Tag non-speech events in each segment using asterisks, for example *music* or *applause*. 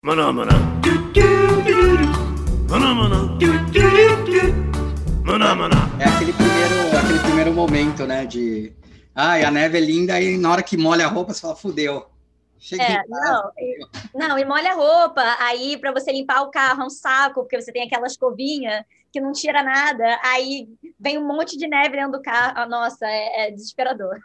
Maná, maná. Maná, maná. Maná, maná. É aquele primeiro, aquele primeiro momento, né? De. Ai, a neve é linda, e na hora que molha a roupa, você fala, fudeu. Cheguei É, não, e- não, e molha a roupa, aí para você limpar o carro é um saco, porque você tem aquela escovinha que não tira nada, aí vem um monte de neve dentro do carro. Nossa, é, é desesperador.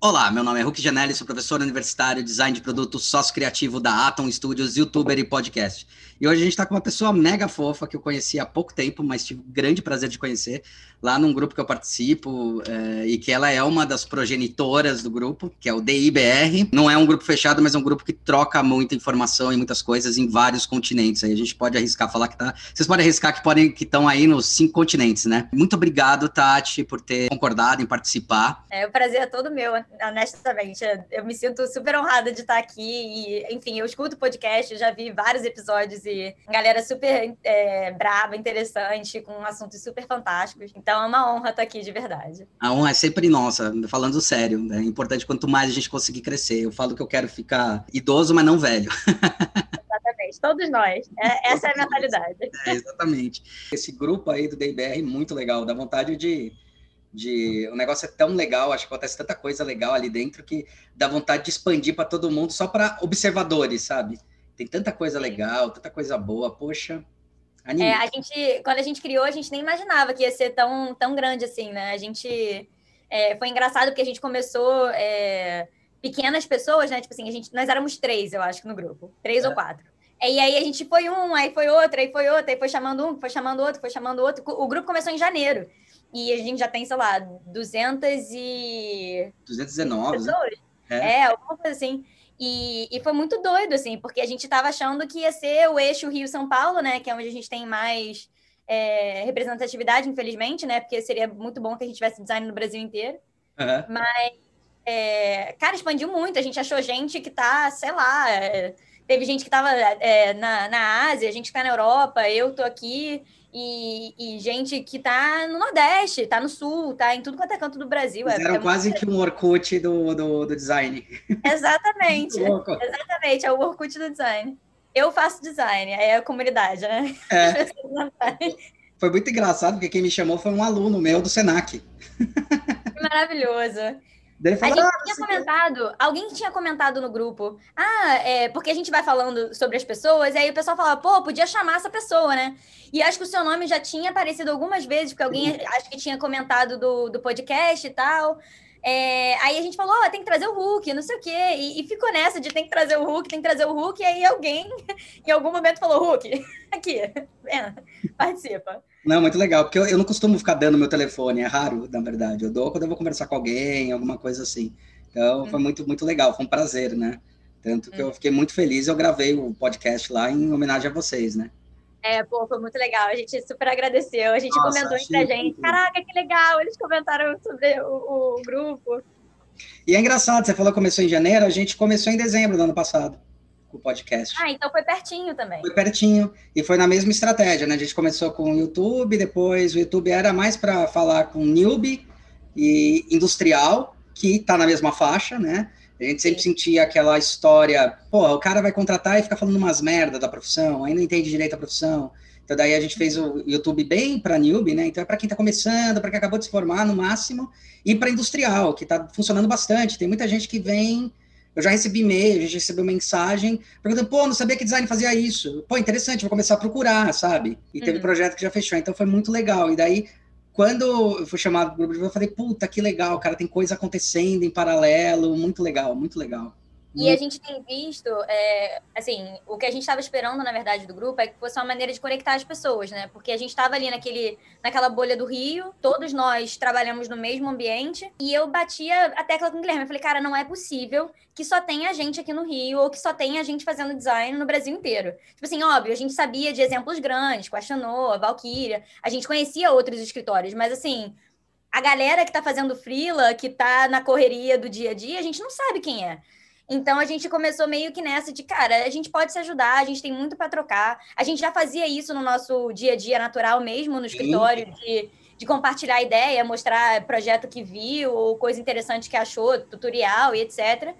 Olá, meu nome é Hulk Janelli, sou professor universitário, design de produto, sócio criativo da Atom Studios, youtuber e podcast. E hoje a gente está com uma pessoa mega fofa que eu conheci há pouco tempo, mas tive grande prazer de conhecer lá num grupo que eu participo eh, e que ela é uma das progenitoras do grupo, que é o DIBR. Não é um grupo fechado, mas é um grupo que troca muita informação e muitas coisas em vários continentes. Aí a gente pode arriscar falar que tá. Vocês podem arriscar que podem que estão aí nos cinco continentes, né? Muito obrigado, Tati, por ter concordado em participar. É, o prazer é todo meu, honestamente. Eu me sinto super honrada de estar aqui. E, enfim, eu escuto podcast, já vi vários episódios e galera super é, brava, interessante, com assuntos super fantásticos. Então é uma honra estar aqui de verdade. A honra é sempre nossa, falando sério. É importante quanto mais a gente conseguir crescer. Eu falo que eu quero ficar idoso, mas não velho. *laughs* Exatamente. Todos nós. É- essa é a mentalidade. É, exatamente. Esse grupo aí do DIBR é muito legal, dá vontade de. de... O negócio é tão legal, acho que acontece tanta coisa legal ali dentro que dá vontade de expandir para todo mundo, só para observadores, sabe? Tem tanta coisa legal, tanta coisa boa, poxa. Anime. É, a gente, quando a gente criou, a gente nem imaginava que ia ser tão, tão grande assim, né? A gente é, foi engraçado porque a gente começou é, pequenas pessoas, né? Tipo assim, a gente, nós éramos três, eu acho, no grupo, três É. ou quatro. E aí a gente foi um, aí foi outro, aí foi outro, aí foi chamando um, foi chamando outro, foi chamando outro. O grupo começou em janeiro. E a gente já tem, sei lá, 200 e 219, né? pessoas. É. É, alguma coisa assim. E, e foi muito doido, assim, porque a gente tava achando que ia ser o eixo Rio-São Paulo, né? Que é onde a gente tem mais é, representatividade, infelizmente, né? Porque seria muito bom que a gente tivesse design no Brasil inteiro. Aham. Mas, é, cara, expandiu muito. A gente achou gente que tá, sei lá, é, teve gente que tava é, na, na Ásia, gente que tá na Europa, eu tô aqui. E, e gente que tá no Nordeste, tá no Sul, tá em tudo quanto é canto do Brasil. É- Fizeram é muito quase que um Orkut do, do, do design. *laughs* Exatamente. *laughs* Muito. Exatamente, é o Orkut do design. Eu faço design, é a comunidade, né? É, foi muito engraçado, porque quem me chamou foi um aluno meu do Senac. Maravilhoso. Daí ele A gente "Ah, tinha comentado, alguém tinha comentado no grupo, ah, é, porque a gente vai falando sobre as pessoas, e aí o pessoal falava, pô, podia chamar essa pessoa, né? E acho que o seu nome já tinha aparecido algumas vezes, porque alguém acho que tinha comentado do, do podcast e tal. É, aí a gente falou, ó, tem que trazer o Hulk, não sei o quê. E, e ficou nessa de tem que trazer o Hulk, tem que trazer o Hulk, e aí alguém, *laughs* em algum momento, falou, Hulk, *laughs* aqui, participa. Não, muito legal, porque eu, eu não costumo ficar dando meu telefone, é raro, na verdade. Eu dou quando eu vou conversar com alguém, alguma coisa assim. Então, foi muito, muito legal, foi um prazer, né? Tanto que eu fiquei muito feliz, eu gravei o podcast lá em homenagem a vocês, né? É, pô, foi muito legal. A gente super agradeceu. A gente Nossa, comentou achei entre a gente. Caraca, que legal! Eles comentaram sobre o, o grupo. E é engraçado, você falou que começou em janeiro, a gente começou em dezembro do ano passado, com o podcast. Ah, então foi pertinho também. Foi pertinho, e foi na mesma estratégia, né? A gente começou com o YouTube, depois o YouTube era mais para falar com newbie e industrial, que está na mesma faixa, né? A gente sempre sentia aquela história, pô, o cara vai contratar e fica falando umas merda da profissão, aí não entende direito a profissão. Então daí a gente fez o YouTube bem para newbie, né? Então é para quem está começando, para quem acabou de se formar no máximo, e para industrial, que está funcionando bastante. Tem muita gente que vem, eu já recebi e-mail, a gente recebeu mensagem perguntando, pô, não sabia que design fazia isso. Pô, interessante, vou começar a procurar, sabe? E teve Uhum. projeto que já fechou, então foi muito legal. E daí, quando eu fui chamado pro grupo, eu falei, puta, que legal, cara, tem coisa acontecendo em paralelo, muito legal, muito legal. E a gente tem visto, é, assim, o que a gente estava esperando, na verdade, do grupo é que fosse uma maneira de conectar as pessoas, né? Porque a gente estava ali naquele, naquela bolha do Rio, todos nós trabalhamos no mesmo ambiente, e eu batia a tecla com o Guilherme. Eu falei, cara, não é possível que só tenha gente aqui no Rio, ou que só tenha gente fazendo design no Brasil inteiro. Tipo assim, óbvio, a gente sabia de exemplos grandes, com a Chanô, a Valkyria, a gente conhecia outros escritórios, mas assim, a galera que tá fazendo freela, que tá na correria do dia a dia, a gente não sabe quem é. Então a gente começou meio que nessa de, cara, a gente pode se ajudar, a gente tem muito para trocar. A gente já fazia isso no nosso dia a dia natural mesmo, no escritório, de, de compartilhar ideia, mostrar projeto que viu, ou coisa interessante que achou, tutorial e etc.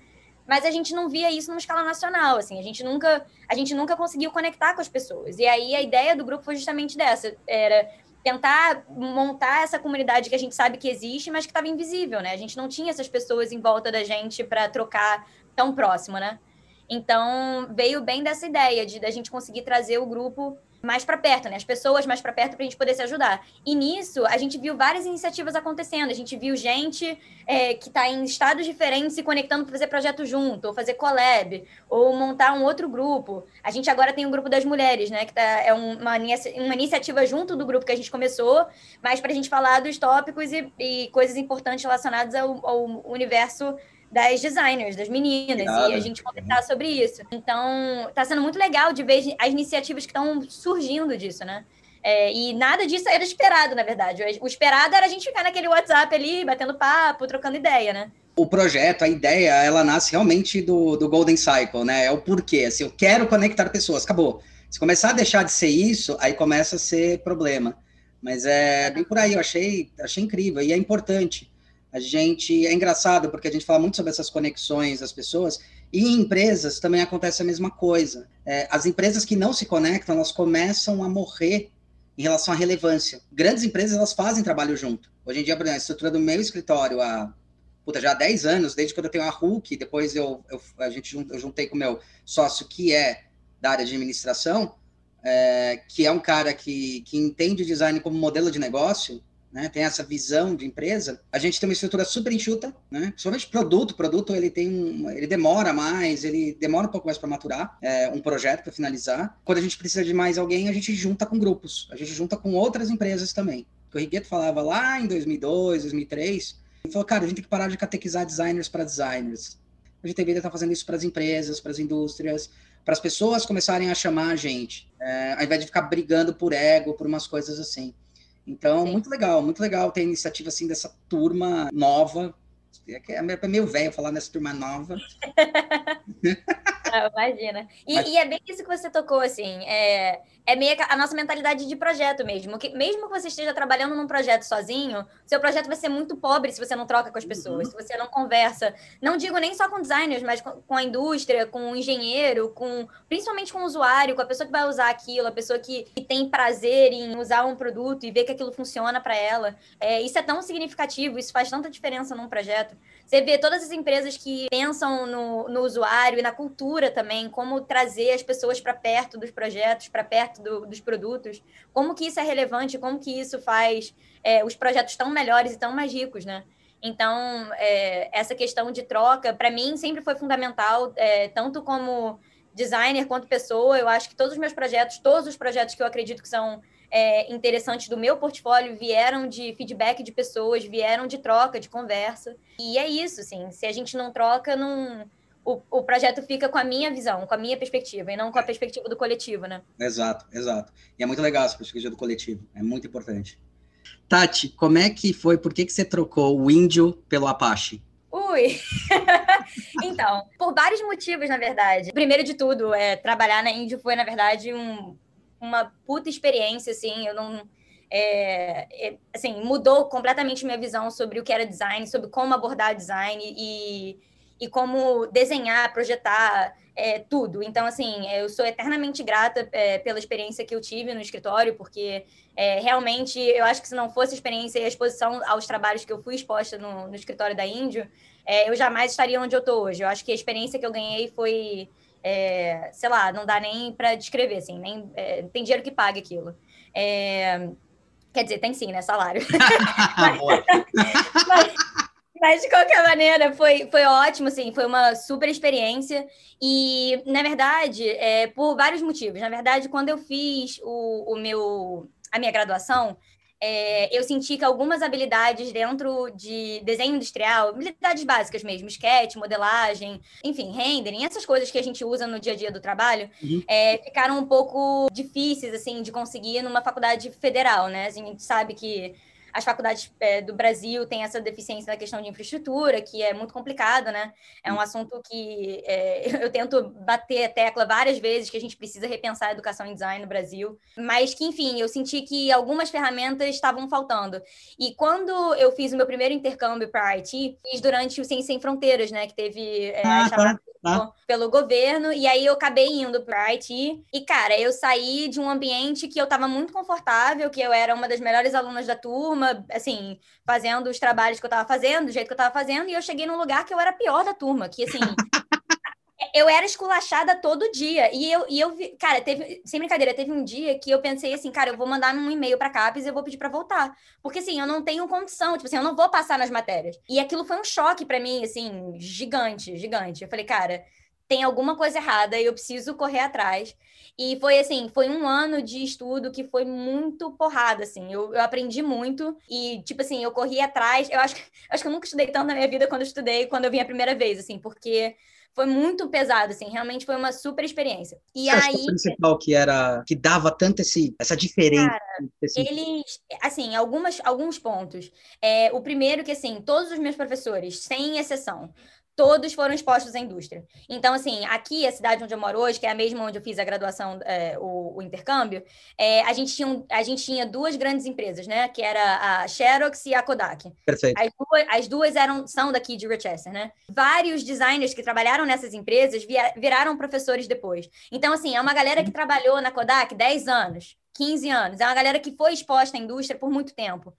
mas a gente não via isso numa escala nacional, assim, a gente nunca, a gente nunca conseguiu conectar com as pessoas. E aí a ideia do grupo foi justamente dessa, era tentar montar essa comunidade que a gente sabe que existe, mas que estava invisível, né? A gente não tinha essas pessoas em volta da gente para trocar tão próximo, né? Então, veio bem dessa ideia de da gente conseguir trazer o grupo mais para perto, né? As pessoas mais para perto para a gente poder se ajudar. E nisso, a gente viu várias iniciativas acontecendo. A gente viu gente é, que está em estados diferentes se conectando para fazer projeto junto, ou fazer collab, ou montar um outro grupo. A gente agora tem o um grupo das mulheres, né? Que tá, é uma, uma iniciativa junto do grupo que a gente começou, mas para a gente falar dos tópicos e, e coisas importantes relacionadas ao, ao universo das designers, das meninas, e a gente conversar sobre isso. Então, tá sendo muito legal de ver as iniciativas que estão surgindo disso, né? É, e nada disso era esperado, na verdade. O esperado era a gente ficar naquele WhatsApp ali, batendo papo, trocando ideia, né? O projeto, a ideia, ela nasce realmente do, do Golden Cycle, né? É o porquê. Assim, eu quero conectar pessoas, acabou. Se começar a deixar de ser isso, aí começa a ser problema. Mas é bem por aí, eu achei, achei incrível e é importante. A gente é engraçado porque a gente fala muito sobre essas conexões das pessoas e em empresas também acontece a mesma coisa. É, as empresas que não se conectam, elas começam a morrer em relação à relevância. Grandes empresas elas fazem trabalho junto. Hoje em dia, por exemplo, a estrutura do meu escritório há puta, já há 10 anos, desde quando eu tenho a Hulk, depois eu, eu a gente eu juntei com o meu sócio que é da área de administração, é, que é um cara que, que entende o design como modelo de negócio, né, tem essa visão de empresa, a gente tem uma estrutura super enxuta, né, principalmente produto, produto ele tem um, ele demora mais, ele demora um pouco mais para maturar é, um projeto para finalizar. Quando a gente precisa de mais alguém, a gente junta com grupos, a gente junta com outras empresas também. O Rigueto falava lá em 2002, 2003, ele falou, cara, a gente tem que parar de catequizar designers para designers. A gente deveria estar fazendo isso para as empresas, para as indústrias, para as pessoas começarem a chamar a gente, é, ao invés de ficar brigando por ego, por umas coisas assim. Então, Sim. muito legal, muito legal ter a iniciativa assim dessa turma nova. É, é meio velho falar nessa turma nova. Ah, imagina. E, Mas... e, é bem isso que você tocou, assim. É, é meio a nossa mentalidade de projeto mesmo. Que, mesmo que você esteja trabalhando num projeto sozinho, seu projeto vai ser muito pobre se você não troca com as pessoas, uhum. se você não conversa. Não digo nem só com designers, mas com, com, a indústria, com o engenheiro, com principalmente com o usuário, com a pessoa que vai usar aquilo, a pessoa que, que tem prazer em usar um produto e ver que aquilo funciona para ela. É, isso é tão significativo, isso faz tanta diferença num projeto. Você vê todas as empresas que pensam no, no usuário e na cultura também, como trazer as pessoas para perto dos projetos, para perto do, dos produtos, como que isso é relevante, como que isso faz é, os projetos tão melhores e tão mais ricos, né? Então, é, essa questão de troca, para mim, sempre foi fundamental, é, tanto como designer quanto pessoa. Eu acho que todos os meus projetos, todos os projetos que eu acredito que são é, interessantes do meu portfólio vieram de feedback de pessoas, vieram de troca, de conversa. E é isso, assim, se a gente não troca, não, o, o projeto fica com a minha visão, com a minha perspectiva, e não com a perspectiva do coletivo, né? Exato, exato. E é muito legal essa perspectiva do coletivo, é muito importante. Tati, como é que foi, por que, que você trocou o índio pelo Apache? Ui! *laughs* então, por vários motivos, na verdade. Primeiro de tudo, é, trabalhar na Índio foi, na verdade, um, uma puta experiência, assim, eu não... É, é, assim, mudou completamente minha visão sobre o que era design, sobre como abordar design e, e como desenhar, projetar, é, tudo. Então, assim, eu sou eternamente grata é, pela experiência que eu tive no escritório, porque é, realmente eu acho que se não fosse a experiência e a exposição aos trabalhos que eu fui exposta no, no escritório da Índio, é, eu jamais estaria onde eu estou hoje. Eu acho que a experiência que eu ganhei foi é, sei lá, não dá nem para descrever, assim, nem é, tem dinheiro que pague aquilo. É, quer dizer, tem sim, né? Salário. *laughs* mas, mas, mas, de qualquer maneira, foi, foi ótimo, assim, foi uma super experiência. E, na verdade, é, por vários motivos. Na verdade, quando eu fiz o, o meu, a minha graduação, é, eu senti que algumas habilidades dentro de desenho industrial, habilidades básicas mesmo, sketch, modelagem, enfim, rendering, essas coisas que a gente usa no dia a dia do trabalho, uhum. é, ficaram um pouco difíceis, assim, de conseguir numa faculdade federal, né? A gente sabe que as faculdades é, do Brasil têm essa deficiência na questão de infraestrutura, que é muito complicado, né? É um assunto que é, *laughs* eu tento bater a tecla várias vezes que a gente precisa repensar a educação em design no Brasil, mas que, enfim, eu senti que algumas ferramentas estavam faltando. E quando eu fiz o meu primeiro intercâmbio para IT, fiz durante o Ciência Sem Fronteiras, né? Que teve é, ah, tá, tá. pelo governo, e aí eu acabei indo para IT. E, cara, eu saí de um ambiente que eu estava muito confortável, que eu era uma das melhores alunas da turma, assim, fazendo os trabalhos que eu estava fazendo, do jeito que eu estava fazendo, e eu cheguei num lugar que eu era a pior da turma, que, assim. *laughs* eu era esculachada todo dia. E eu, e eu vi, cara, teve, sem brincadeira, teve um dia que eu pensei assim, cara, eu vou mandar um e-mail pra CAPES e eu vou pedir pra voltar. Porque assim, eu não tenho condição, tipo assim, eu não vou passar nas matérias. E aquilo foi um choque para mim, assim, gigante, gigante. Eu falei, cara, tem alguma coisa errada e eu preciso correr atrás. E foi assim, foi um ano de estudo que foi muito porrada, assim. Eu, eu aprendi muito e, tipo assim, eu corri atrás. Eu acho, acho que eu nunca estudei tanto na minha vida quando eu estudei, quando eu vim a primeira vez, assim, porque foi muito pesado, assim, realmente foi uma super experiência. E aí. O principal que era que dava tanto esse, essa diferença. Cara, eles, assim, algumas, alguns pontos. É, o primeiro que, assim, todos os meus professores, sem exceção, todos foram expostos à indústria. Então, assim, aqui, a cidade onde eu moro hoje, que é a mesma onde eu fiz a graduação, é, o, o, intercâmbio, é, a, gente tinha, a gente tinha duas grandes empresas, né? Que era a Xerox e a Kodak. Perfeito. As duas, as duas eram, são daqui de Rochester, né? Vários designers que trabalharam nessas empresas via, viraram professores depois. Então, assim, é uma galera que trabalhou na Kodak 10 anos, 15 anos. É uma galera que foi exposta à indústria por muito tempo.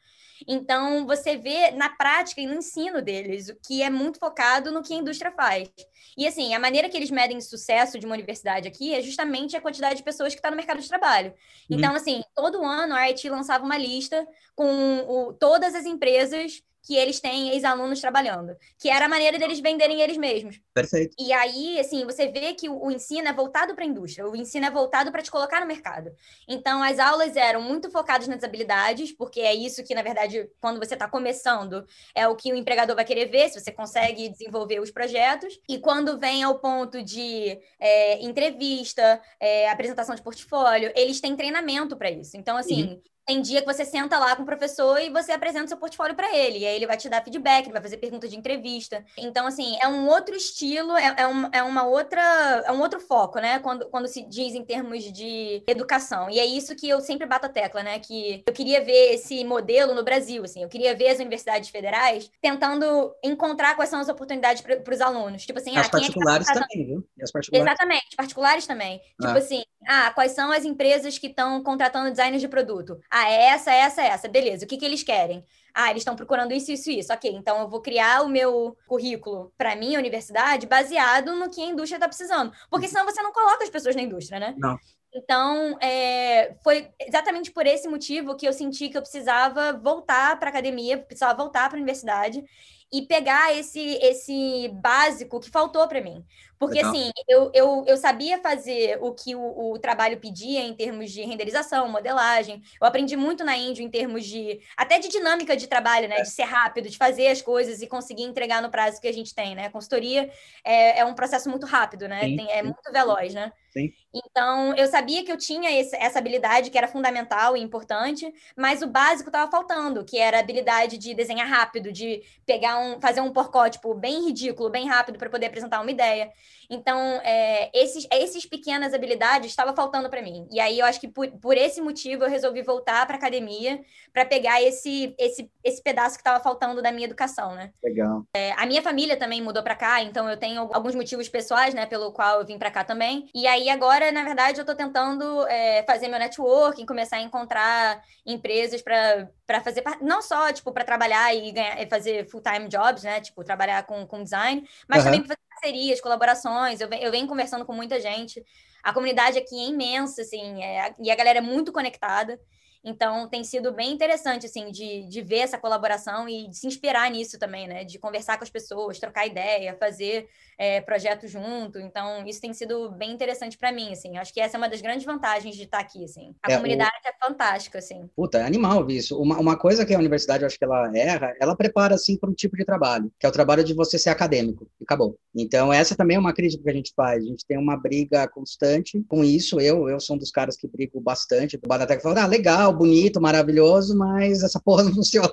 Então, você vê na prática e no ensino deles, o que é muito focado no que a indústria faz. E, assim, a maneira que eles medem sucesso de uma universidade aqui é justamente a quantidade de pessoas que está no mercado de trabalho. Uhum. Então, assim, todo ano a IT lançava uma lista com o, todas as empresas que eles têm ex-alunos trabalhando, que era a maneira deles venderem eles mesmos. Perfeito. E aí, assim, você vê que o, ensino é voltado para a indústria, o ensino é voltado para te colocar no mercado. Então, as aulas eram muito focadas nas habilidades, porque é isso que, na verdade, quando você está começando, é o que o empregador vai querer ver, se você consegue desenvolver os projetos. E quando vem ao ponto de é, entrevista, é, apresentação de portfólio, eles têm treinamento para isso. Então, assim, uhum. Tem dia que você senta lá com o professor e você apresenta seu portfólio para ele. E aí ele vai te dar feedback, ele vai fazer pergunta de entrevista. Então, assim, é um outro estilo, é, é, um, é uma outra. É um outro foco, né? Quando, quando se diz em termos de educação. E é isso que eu sempre bato a tecla, né? Que eu queria ver esse modelo no Brasil, assim. Eu queria ver as universidades federais tentando encontrar quais são as oportunidades para os alunos. Tipo assim, as ah, particulares é tá também, viu? E as particulares. Exatamente, particulares também. Ah. Tipo assim, ah, quais são as empresas que estão contratando designers de produto? Ah, é essa, essa, essa. Beleza. O que, que eles querem? Ah, eles estão procurando isso, isso, isso. Ok, então eu vou criar o meu currículo para minha universidade baseado no que a indústria está precisando. Porque uhum. senão você não coloca as pessoas na indústria, né? Não. Então, é, foi exatamente por esse motivo que eu senti que eu precisava voltar para a academia, precisava voltar para a universidade e pegar esse, esse básico que faltou para mim. Porque, Legal. assim, eu, eu, eu sabia fazer o que o, o, trabalho pedia em termos de renderização, modelagem. Eu aprendi muito na Índia em termos de... Até de dinâmica de trabalho, né? É. De ser rápido, de fazer as coisas e conseguir entregar no prazo que a gente tem, né? A consultoria é, é um processo muito rápido, né? Tem, é muito veloz, né? Sim. Então, eu sabia que eu tinha esse, essa habilidade que era fundamental e importante, mas o básico estava faltando, que era a habilidade de desenhar rápido, de pegar um, fazer um porcótipo bem ridículo, bem rápido para poder apresentar uma ideia. Então, é, esses, esses pequenas habilidades estavam faltando para mim. E aí eu acho que por, por esse motivo eu resolvi voltar para academia para pegar esse, esse, esse pedaço que estava faltando da minha educação, né? Legal. É, a minha família também mudou para cá, então eu tenho alguns motivos pessoais, né, pelo qual eu vim para cá também. E aí agora, na verdade, eu estou tentando é, fazer meu networking, começar a encontrar empresas para fazer não só tipo para trabalhar e ganhar, fazer full time jobs, né? Tipo trabalhar com, com design, mas uhum. também para parcerias, colaborações. Eu venho, eu venho conversando com muita gente. A comunidade aqui é imensa, assim, é, e a galera é muito conectada. Então, tem sido bem interessante, assim, de, de ver essa colaboração e de se inspirar nisso também, né? De conversar com as pessoas, trocar ideia, fazer é, projeto junto. Então, isso tem sido bem interessante para mim, assim. Acho que essa é uma das grandes vantagens de estar aqui, assim. A é, comunidade o... é fantástica, assim. Puta, é animal isso. Uma, uma coisa que a universidade, eu acho que ela erra, ela prepara, assim, para um tipo de trabalho, que é o trabalho de você ser acadêmico. E acabou. Então, essa também é uma crítica que a gente faz. A gente tem uma briga constante com isso. Eu, eu sou um dos caras que brigo bastante. O Badatec fala, ah, legal, legal, bonito, maravilhoso, mas essa porra não *laughs* funciona.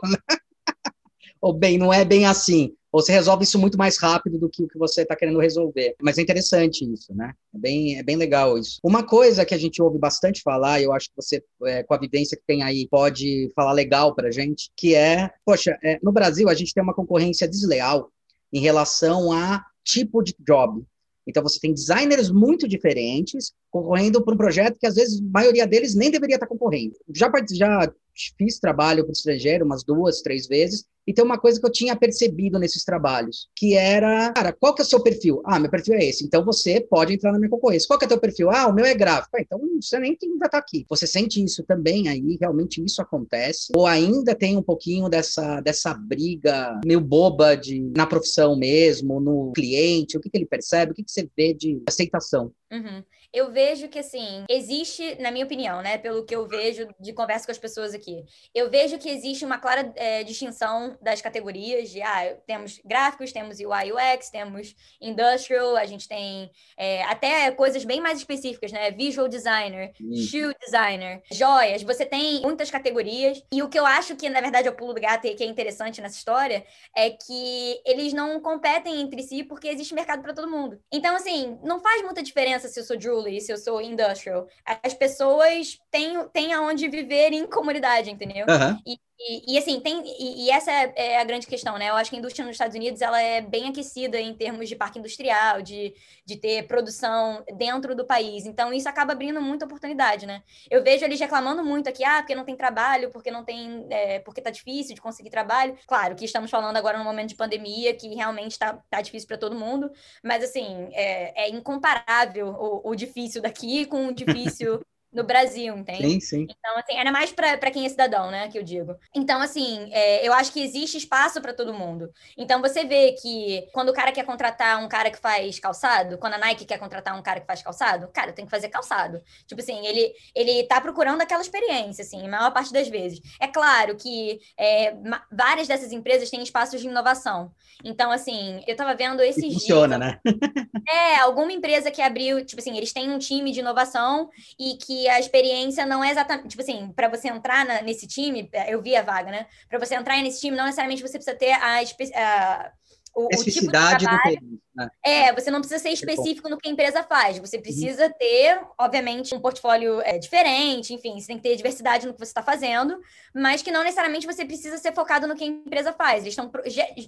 Ou bem, não é bem assim. Ou você resolve isso muito mais rápido do que o que você está querendo resolver. Mas é interessante isso, né? É bem, é bem legal isso. Uma coisa que a gente ouve bastante falar, e eu acho que você, é, com a vivência que tem aí, pode falar legal para gente, que é, poxa, é, no Brasil a gente tem uma concorrência desleal em relação a tipo de job. Então você tem designers muito diferentes concorrendo por um projeto que às vezes a maioria deles nem deveria estar concorrendo. Já, já fiz trabalho para o estrangeiro umas duas, três vezes, e tem uma coisa que eu tinha percebido nesses trabalhos, que era, cara, qual que é o seu perfil? Ah, meu perfil é esse, então você pode entrar na minha concorrência. Qual que é o teu perfil? Ah, o meu é gráfico. Ah, então você nem tem, vai estar aqui. Você sente isso também aí, realmente isso acontece? Ou ainda tem um pouquinho dessa, dessa briga meio boba de, na profissão mesmo, no cliente, o que, que ele percebe, o que, que você vê de aceitação? Uhum. Eu vejo que, assim, existe, na minha opinião, né, pelo que eu vejo de conversa com as pessoas aqui, eu vejo que existe uma clara é, distinção das categorias de, ah, temos gráficos, temos UI UX, temos industrial, a gente tem é, até coisas bem mais específicas, né, visual designer, shoe designer, joias, você tem muitas categorias, e o que eu acho que, na verdade, é o pulo do gato e que é interessante nessa história é que eles não competem entre si porque existe mercado para todo mundo. Então, assim, não faz muita diferença se eu sou Julie, se eu sou industrial. As pessoas têm, têm aonde viver em comunidade, entendeu? Uhum. E, e, e, assim, tem, e, e, essa é, é a grande questão, né? Eu acho que a indústria nos Estados Unidos ela é bem aquecida em termos de parque industrial, de, de ter produção dentro do país. Então, isso acaba abrindo muita oportunidade, né? Eu vejo eles reclamando muito aqui, ah, porque não tem trabalho, porque não tem. É, porque tá difícil de conseguir trabalho. Claro que estamos falando agora no momento de pandemia, que realmente tá, tá difícil para todo mundo, mas assim, é, é incomparável o, o difícil daqui com o difícil *laughs* no Brasil, entende? Sim, sim. Então, assim, ainda mais para quem é cidadão, né, que eu digo. Então, assim, é, eu acho que existe espaço para todo mundo. Então, você vê que quando o cara quer contratar um cara que faz calçado, quando a Nike quer contratar um cara que faz calçado, cara, tem que fazer calçado. Tipo assim, ele, ele tá procurando aquela experiência, assim, a maior parte das vezes. É claro que é, várias dessas empresas têm espaços de inovação. Então, assim, eu tava vendo esses e funciona, dias... Funciona, né? *laughs* é, alguma empresa que abriu, tipo assim, eles têm um time de inovação e que a experiência não é exatamente, tipo assim, para você entrar na, nesse time, é, eu vi a vaga, né? Para você entrar nesse time, não necessariamente você precisa ter a, a o, especificidade o tipo trabalho, do né? É, você não precisa ser específico no que a empresa faz. Você precisa uhum. ter, obviamente, um portfólio é, diferente, enfim, você tem que ter diversidade no que você está fazendo, mas que não necessariamente você precisa ser focado no que a empresa faz. Eles estão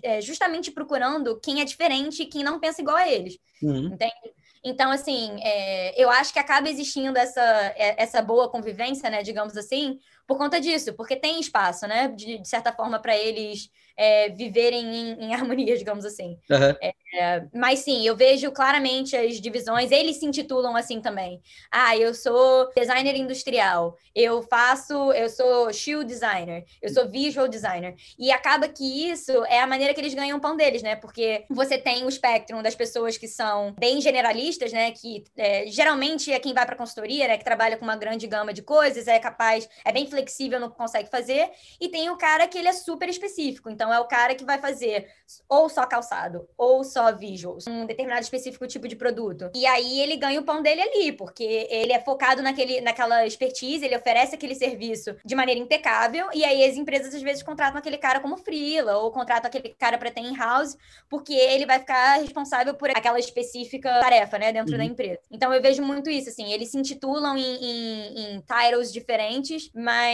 é, justamente procurando quem é diferente e quem não pensa igual a eles. Uhum. Entende? Então, assim, é, eu acho que acaba existindo essa, é, essa boa convivência, né, digamos assim, por conta disso, porque tem espaço, né, de, de certa forma, para eles é, viverem em, em, *laughs* harmonia, digamos assim. Uhum. É, mas sim, eu vejo claramente as divisões, eles se intitulam assim também. Ah, eu sou designer industrial, eu faço, eu sou shoe designer, eu sou visual designer. E acaba que isso é a maneira que eles ganham o pão deles, né? Porque você tem o espectro das pessoas que são bem generalistas, né? Que é, geralmente é quem vai para consultoria, né? Que trabalha com uma grande gama de coisas, é capaz, é bem flexível que consegue fazer. E tem o cara que ele é super específico. Então é o cara que vai fazer ou só calçado, ou só só visuals, um determinado específico tipo de produto. E aí ele ganha o pão dele ali, porque ele é focado naquele, naquela expertise, ele oferece aquele serviço de maneira impecável, e aí as empresas às vezes contratam aquele cara como freela, ou contratam aquele cara para ter in-house, porque ele vai ficar responsável por aquela específica tarefa, né, dentro uhum. da empresa. Então eu vejo muito isso, assim, eles se intitulam em, em, em titles diferentes, mas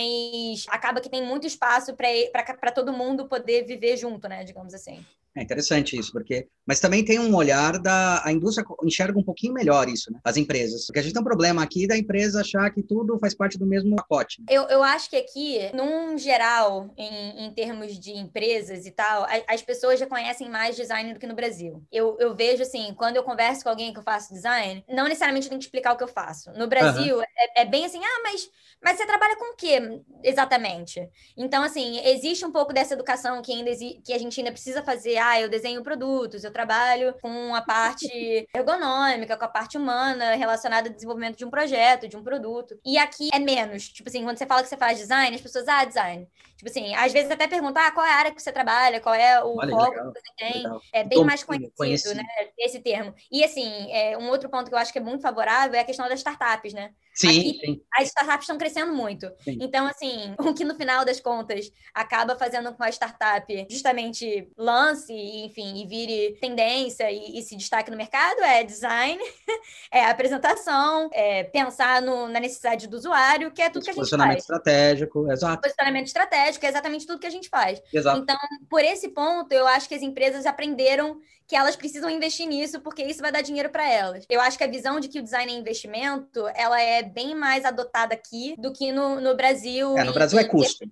acaba que tem muito espaço para todo mundo poder viver junto, né, digamos assim. É interessante isso, porque. Mas também tem um olhar da. A indústria enxerga um pouquinho melhor isso, né? As empresas. Porque a gente tem um problema aqui da empresa achar que tudo faz parte do mesmo pacote. Eu, eu acho que aqui, num geral, em, em termos de empresas e tal, as, as pessoas já conhecem mais design do que no Brasil. Eu, eu vejo, assim, quando eu converso com alguém que eu faço design, não necessariamente eu tenho que explicar o que eu faço. No Brasil, uhum. é, é bem assim, ah, mas, mas você trabalha com o quê exatamente? Então, assim, existe um pouco dessa educação que, ainda que a gente ainda precisa fazer ah, eu desenho produtos, eu trabalho com a parte *laughs* ergonômica, com a parte humana relacionada ao desenvolvimento de um projeto, de um produto. E aqui é menos. Tipo assim, quando você fala que você faz design, as pessoas, ah, design. Tipo assim, às vezes até perguntam, ah, qual é a área que você trabalha, qual é o Olha, foco legal, que você tem. Legal. É bem mais conhecido, conhecido, né, esse termo. E assim, é, um outro ponto que eu acho que é muito favorável é a questão das startups, né? Sim, Aqui, sim. As startups estão crescendo muito. Sim. Então, assim, o que no final das contas acaba fazendo com a startup justamente lance, enfim, e vire tendência e, e se destaque no mercado é design, *laughs* é apresentação, é pensar no, na necessidade do usuário, que é tudo que a gente faz. Posicionamento estratégico, exato. Posicionamento estratégico é exatamente tudo que a gente faz. Exato. Então, por esse ponto, eu acho que as empresas aprenderam que elas precisam investir nisso porque isso vai dar dinheiro para elas. Eu acho que a visão de que o design é investimento, ela é bem mais adotada aqui do que no, no Brasil. É, no Brasil é custo.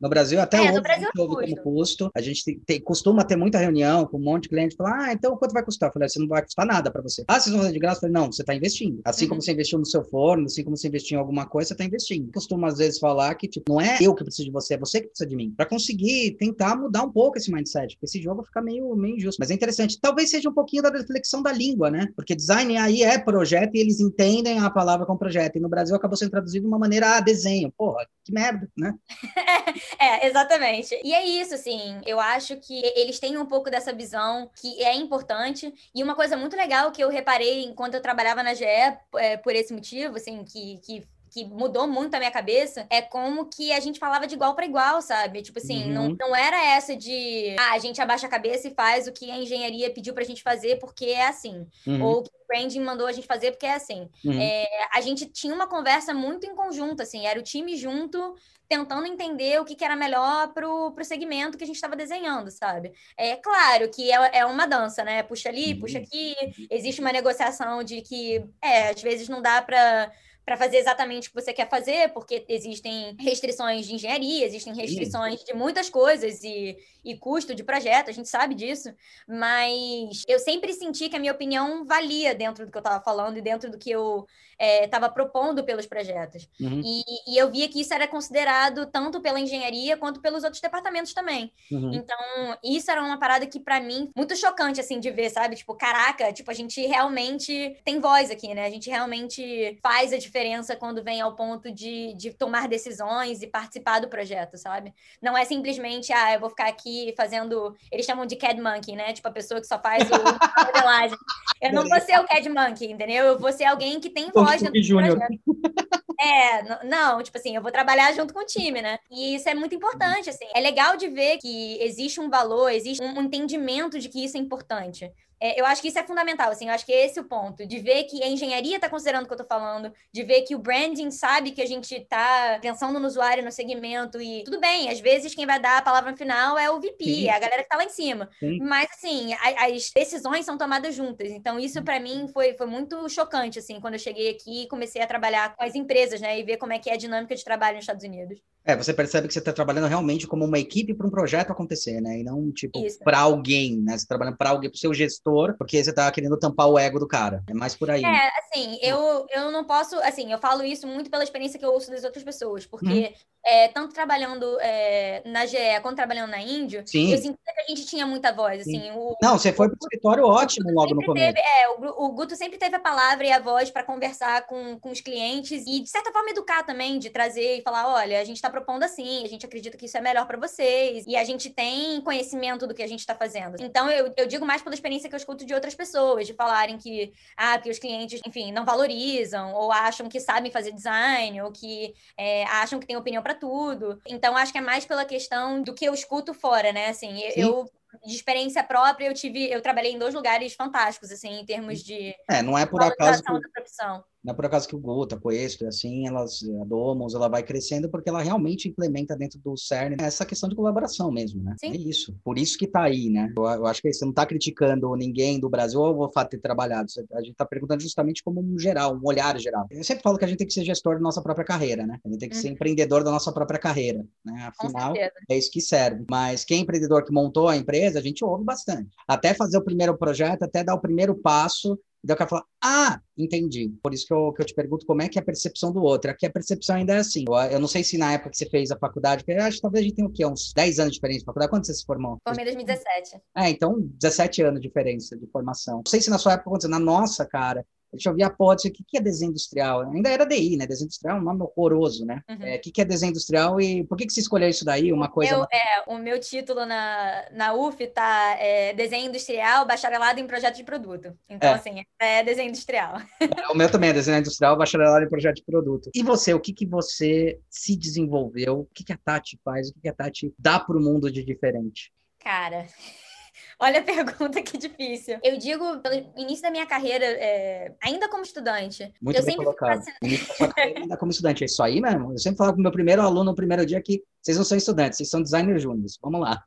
No Brasil até é, hoje Brasil é custo. como custo. A gente tem, tem, costuma ter muita reunião com um monte de cliente falar, ah, então quanto vai custar? Eu falei, você não vai custar nada para você. Ah, vocês vão fazer de graça? Eu falei, não, você está investindo. Assim uhum. como você investiu no seu forno, assim como você investiu em alguma coisa, você está investindo. Costumo às vezes falar que tipo, não é eu que preciso de você, é você que precisa de mim. Para conseguir tentar mudar um pouco esse mindset, porque esse jogo fica meio, meio injusto. Mas é interessante. Talvez seja um pouquinho da reflexão da língua, né? Porque design aí é projeto e eles entendem a palavra como projeto. E no Brasil acabou sendo traduzido de uma maneira, ah, desenho. Porra, que merda, né? *laughs* é, exatamente. E é isso, assim, eu acho que eles têm um pouco dessa visão que é importante. E uma coisa muito legal que eu reparei enquanto eu trabalhava na GE, é, por esse motivo, assim, que, que que mudou muito a minha cabeça é como que a gente falava de igual para igual, sabe? Tipo assim, uhum. não, não era essa de ah, a gente abaixa a cabeça e faz o que a engenharia pediu pra gente fazer porque é assim. Uhum. Ou que o branding mandou a gente fazer porque é assim. Uhum. É, a gente tinha uma conversa muito em conjunto, assim, era o time junto tentando entender o que, que era melhor pro, pro segmento que a gente estava desenhando, sabe? É claro que é, é uma dança, né? Puxa ali, puxa aqui, existe uma negociação de que, é, às vezes não dá para para fazer exatamente o que você quer fazer, porque existem restrições de engenharia, existem restrições de muitas coisas e, e custo de projeto, a gente sabe disso, mas eu sempre senti que a minha opinião valia dentro do que eu estava falando e dentro do que eu estava é, propondo pelos projetos. Uhum. E, e, eu via que isso era considerado tanto pela engenharia quanto pelos outros departamentos também. Uhum. Então, isso era uma parada que, para mim, muito chocante, assim, de ver, sabe? Tipo, caraca, tipo, a gente realmente tem voz aqui, né? A gente realmente faz a diferença quando vem ao ponto de, de tomar decisões e participar do projeto, sabe? Não é simplesmente, ah, eu vou ficar aqui fazendo. Eles chamam de CAD Monkey, né? Tipo, a pessoa que só faz o modelagem. Eu não vou ser o CAD Monkey, entendeu? Eu vou ser alguém que tem voz Júnior. É, não, tipo assim, eu vou trabalhar junto com o time, né? E isso é muito importante, assim. É legal de ver que existe um valor, existe um entendimento de que isso é importante. É, eu acho que isso é fundamental, assim, eu acho que é esse o ponto, de ver que a engenharia está considerando o que eu estou falando, de ver que o branding sabe que a gente está pensando no usuário, no segmento, e tudo bem, às vezes quem vai dar a palavra final é o VP, Sim. é a galera que está lá em cima. Sim. Mas, assim, a, as decisões são tomadas juntas, então isso para mim foi, foi muito chocante, assim, quando eu cheguei aqui e comecei a trabalhar com as empresas, né, e ver como é que é a dinâmica de trabalho nos Estados Unidos. É, você percebe que você está trabalhando realmente como uma equipe para um projeto acontecer, né? E não, tipo, para alguém, né? Você está trabalhando para alguém, para o seu gestor, porque você está querendo tampar o ego do cara. É mais por aí. É, assim, eu, eu não posso... Assim, eu falo isso muito pela experiência que eu ouço das outras pessoas, porque hum é, tanto trabalhando é, na GE quanto trabalhando na Índia, Sim. eu senti que a gente tinha muita voz. Assim, o, Não, você foi para o escritório ótimo logo no começo. Teve, é, o, o, Guto sempre teve a palavra e a voz para conversar com, com os clientes e, de certa forma, educar também, de trazer e falar: olha, a gente está propondo assim, a gente acredita que isso é melhor para vocês e a gente tem conhecimento do que a gente está fazendo. Então, eu, eu digo mais pela experiência que eu escuto de outras pessoas, de falarem que, ah, os clientes, enfim, não valorizam ou acham que sabem fazer design ou que é, acham que têm opinião para tudo. Então, acho que é mais pela questão do que eu escuto fora, né? Assim, Sim. eu de experiência própria, eu tive, eu trabalhei em dois lugares fantásticos, assim, em termos de é, não é por acaso que, não é por acaso que o Gota, a Coesto, assim, elas, a Domos, ela vai crescendo porque ela realmente implementa dentro do CERN essa questão de colaboração mesmo, né? Sim. É isso. Por isso que tá aí, né? Eu, eu acho que você não tá criticando ninguém do Brasil ou o fato de ter trabalhado. A gente tá perguntando justamente como um geral, um olhar geral. Eu sempre falo que a gente tem que ser gestor da nossa própria carreira, né? A gente tem que uhum. ser empreendedor da nossa própria carreira, né? Afinal, é isso que serve. Mas quem é empreendedor que montou a empresa, a gente ouve bastante. Até fazer o primeiro projeto, até dar o primeiro passo, daí o cara fala, ah, entendi. Por isso que eu, que eu te pergunto como é que é a percepção do outro. Aqui a percepção ainda é assim. Eu, eu não sei se na época que você fez a faculdade, porque acho que talvez a gente tenha o quê? Uns 10 anos de diferença de faculdade. Quando você se formou? Formei em 2017. É, então 17 anos de diferença de formação. Não sei se na sua época aconteceu. Na nossa, cara, Deixa eu ver a hipótese, o que é desenho industrial? Ainda era DI, né? Desenho industrial é um nome horroroso, né? Uhum. É, o que é desenho industrial e por que, que você escolheu isso daí? Uma coisa. É, o meu título na, na UF tá é, Desenho Industrial, bacharelado em projeto de produto. Então, é. assim, é desenho industrial. É, o meu também é desenho industrial, bacharelado em projeto de produto. E você, o que, que você se desenvolveu? O que, que a Tati faz? O que, que a Tati dá para o mundo de diferente? Cara. Olha a *laughs* pergunta que difícil. Eu digo, pelo início da minha carreira, é, ainda como estudante. Muito eu bem sempre colocado. *laughs* ainda como estudante. É isso aí mesmo. Eu sempre falo com o meu primeiro aluno no primeiro dia que vocês não são estudantes, vocês são designers júniores. Vamos lá.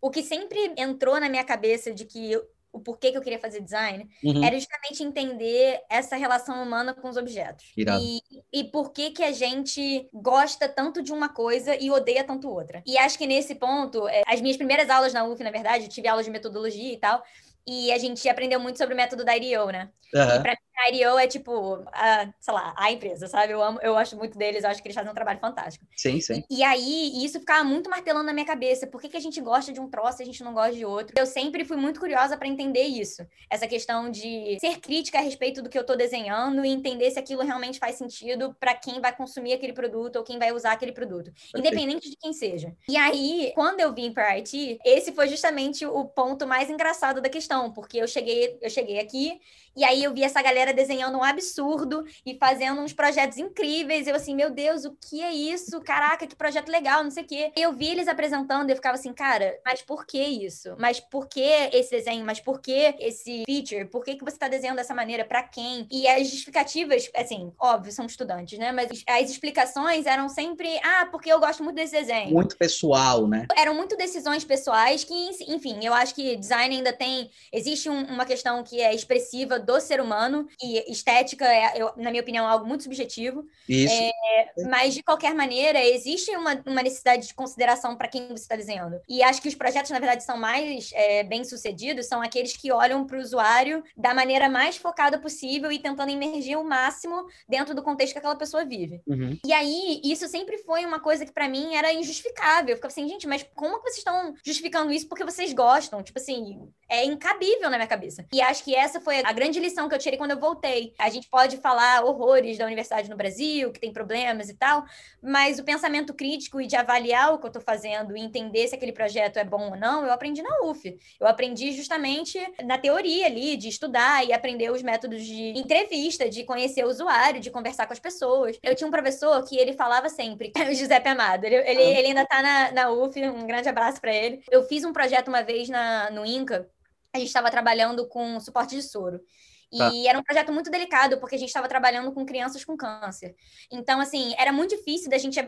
o que sempre entrou na minha cabeça de que o porquê que eu queria fazer design, uhum. era justamente entender essa relação humana com os objetos. E, e por que que a gente gosta tanto de uma coisa e odeia tanto outra. E acho que nesse ponto, é, as minhas primeiras aulas na UF, na verdade, eu tive aulas de metodologia e tal, e a gente aprendeu muito sobre o método da IDEO, né? Uhum. E pra mim, a IDEO é tipo, a, sei lá, a empresa, sabe? Eu amo, eu acho muito deles, eu acho que eles fazem um trabalho fantástico. Sim, sim. E, e aí, isso ficava muito martelando na minha cabeça. Por que, que a gente gosta de um troço e a gente não gosta de outro? Eu sempre fui muito curiosa para entender isso. Essa questão de ser crítica a respeito do que eu tô desenhando e entender se aquilo realmente faz sentido para quem vai consumir aquele produto ou quem vai usar aquele produto. Perfeito. Independente de quem seja. E aí, quando eu vim para IT, esse foi justamente o ponto mais engraçado da questão, porque eu cheguei, eu cheguei aqui e aí eu vi essa galera desenhando um absurdo e fazendo uns projetos incríveis. Eu assim, meu Deus, o que é isso? Caraca, que projeto legal, não sei o quê. Eu vi eles apresentando e eu ficava assim, cara, mas por que isso? Mas por que esse desenho? Mas por que esse feature? Por que, que você está desenhando dessa maneira? Para quem? E as justificativas, assim, óbvio, são estudantes, né? Mas as explicações eram sempre, ah, porque eu gosto muito desse desenho. Muito pessoal, né? Eram muito decisões pessoais que, enfim, eu acho que design ainda tem. Existe um, uma questão que é expressiva do ser humano, e estética é, eu, na minha opinião, algo muito subjetivo. Isso. É, mas, de qualquer maneira, existe uma, uma necessidade de consideração para quem você está desenhando. E acho que os projetos, na verdade, são mais é, bem-sucedidos, são aqueles que olham para o usuário da maneira mais focada possível e tentando emergir o máximo dentro do contexto que aquela pessoa vive. Uhum. E aí, isso sempre foi uma coisa que, para mim, era injustificável. Eu ficava assim, gente, mas como que vocês estão justificando isso porque vocês gostam? Tipo assim, é incabível na minha cabeça. E acho que essa foi a grande lição que eu tirei quando eu voltei. A gente pode falar horrores da universidade no Brasil, que tem problemas e tal, mas o pensamento crítico e de avaliar o que eu estou fazendo e entender se aquele projeto é bom ou não, eu aprendi na UF. Eu aprendi justamente na teoria ali, de estudar e aprender os métodos de entrevista, de conhecer o usuário, de conversar com as pessoas. Eu tinha um professor que ele falava sempre, *laughs* o Giuseppe Amado, ele, ele, ele ainda está na, na UF, um grande abraço para ele. Eu fiz um projeto uma vez na, no INCA, a gente estava trabalhando com suporte de soro. Tá. E era um projeto muito delicado, porque a gente estava trabalhando com crianças com câncer. Então, assim, era muito difícil da gente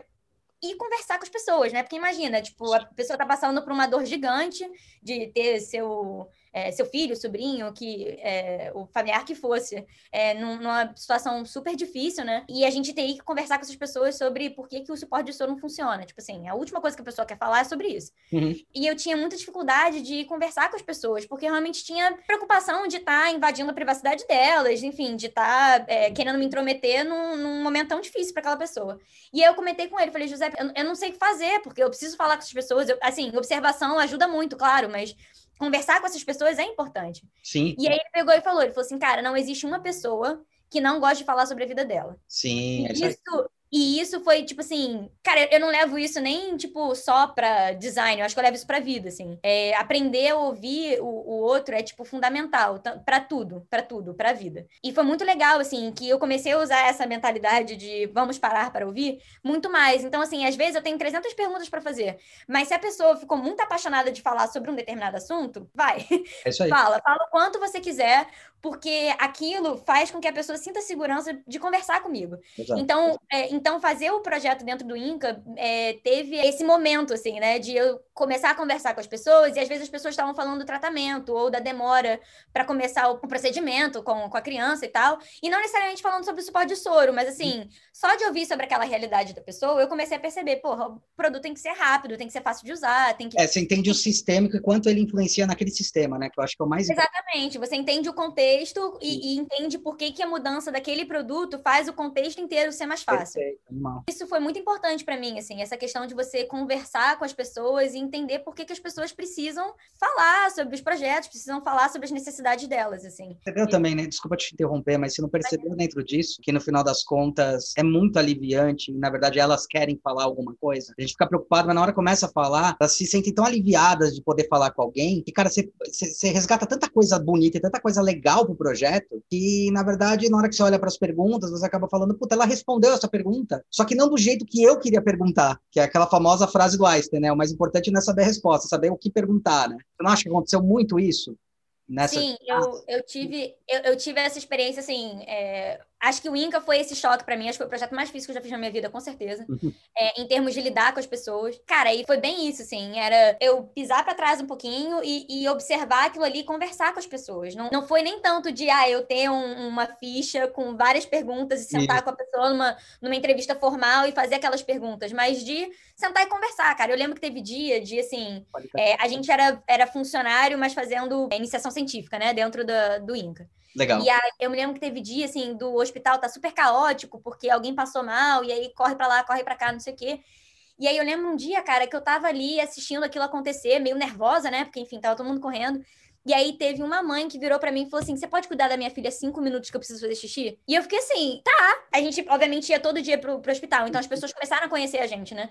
ir conversar com as pessoas, né? Porque imagina, tipo, a pessoa tá passando por uma dor gigante de ter seu é, seu filho, sobrinho, que é, o familiar que fosse, é, numa situação super difícil, né? E a gente teria que conversar com essas pessoas sobre por que, que o suporte de soro não funciona. Tipo assim, a última coisa que a pessoa quer falar é sobre isso. Uhum. E eu tinha muita dificuldade de conversar com as pessoas, porque realmente tinha preocupação de estar tá invadindo a privacidade delas, enfim, de estar tá, é, querendo me intrometer num, num momento tão difícil para aquela pessoa. E aí eu comentei com ele, falei, José, eu, eu, não sei o que fazer, porque eu preciso falar com essas pessoas. Eu, assim, observação ajuda muito, claro, mas conversar com essas pessoas é importante. Sim. E aí ele pegou e falou, ele falou assim, cara, não existe uma pessoa que não gosta de falar sobre a vida dela. Sim. E isso e isso foi, tipo assim, cara, eu não levo isso nem, tipo, só pra design, eu acho que eu levo isso pra vida, assim. É, aprender a ouvir o, o outro é, tipo, fundamental para tudo, para tudo, pra vida. E foi muito legal, assim, que eu comecei a usar essa mentalidade de vamos parar para ouvir muito mais. Então, assim, às vezes eu tenho 300 perguntas para fazer, mas se a pessoa ficou muito apaixonada de falar sobre um determinado assunto, vai. É isso aí. Fala, fala o quanto você quiser, porque aquilo faz com que a pessoa sinta segurança de conversar comigo. Exato. Então, é, Então, fazer o projeto dentro do Inca é, teve esse momento, assim, né? De eu começar a conversar com as pessoas, e às vezes as pessoas estavam falando do tratamento ou da demora para começar o procedimento com, com a criança e tal, e não necessariamente falando sobre o suporte de soro, mas assim, só de ouvir sobre aquela realidade da pessoa, eu comecei a perceber, porra, o produto tem que ser rápido, tem que ser fácil de usar, tem que... É, você entende o sistêmico e quanto ele influencia naquele sistema, né? Que eu acho que é o mais... Exatamente, você entende o contexto e, e, entende por que, que a mudança daquele produto faz o contexto inteiro ser mais fácil. Perfeito, Isso foi muito importante para mim, assim, essa questão de você conversar com as pessoas e entender por que, que as pessoas precisam falar sobre os projetos, precisam falar sobre as necessidades delas, assim. Percebeu também, né? Desculpa te interromper, mas você não percebeu dentro disso que no final das contas é muito aliviante, e, na verdade elas querem falar alguma coisa. A gente fica preocupado, mas na hora que começa a falar, elas se sentem tão aliviadas de poder falar com alguém, que, cara, você, você resgata tanta coisa bonita e tanta coisa legal pro projeto, que, na verdade, na hora que você olha para as perguntas, você acaba falando, puta, ela respondeu essa pergunta, só que não do jeito que eu queria perguntar, que é aquela famosa frase do Einstein, né? O mais importante não é saber a resposta, saber o que perguntar, né? Você não acha que aconteceu muito isso? Nessa... Sim, eu, eu, tive, eu, eu tive essa experiência, assim, é, Acho que o Inca foi esse choque para mim. Acho que foi o projeto mais difícil que eu já fiz na minha vida, com certeza. Uhum. É, em termos de lidar com as pessoas. Cara, e foi bem isso, assim. Era eu pisar para trás um pouquinho e, e, observar aquilo ali e conversar com as pessoas. Não, não foi nem tanto de, ah, eu ter um, uma ficha com várias perguntas e sentar isso. com a pessoa numa, numa entrevista formal e fazer aquelas perguntas, mas de sentar e conversar, cara. Eu lembro que teve dia de, assim, é, a gente era, era funcionário, mas fazendo iniciação científica, né, dentro da, do Inca. Legal. E aí, eu me lembro que teve dia, assim, do hospital tá super caótico, porque alguém passou mal, e aí corre para lá, corre para cá, não sei o quê. E aí eu lembro um dia, cara, que eu tava ali assistindo aquilo acontecer, meio nervosa, né? Porque, enfim, tava todo mundo correndo. E aí teve uma mãe que virou para mim e falou assim: Você pode cuidar da minha filha cinco minutos que eu preciso fazer xixi? E eu fiquei assim, tá. A gente, obviamente, ia todo dia pro, pro hospital. Então as pessoas começaram a conhecer a gente, né?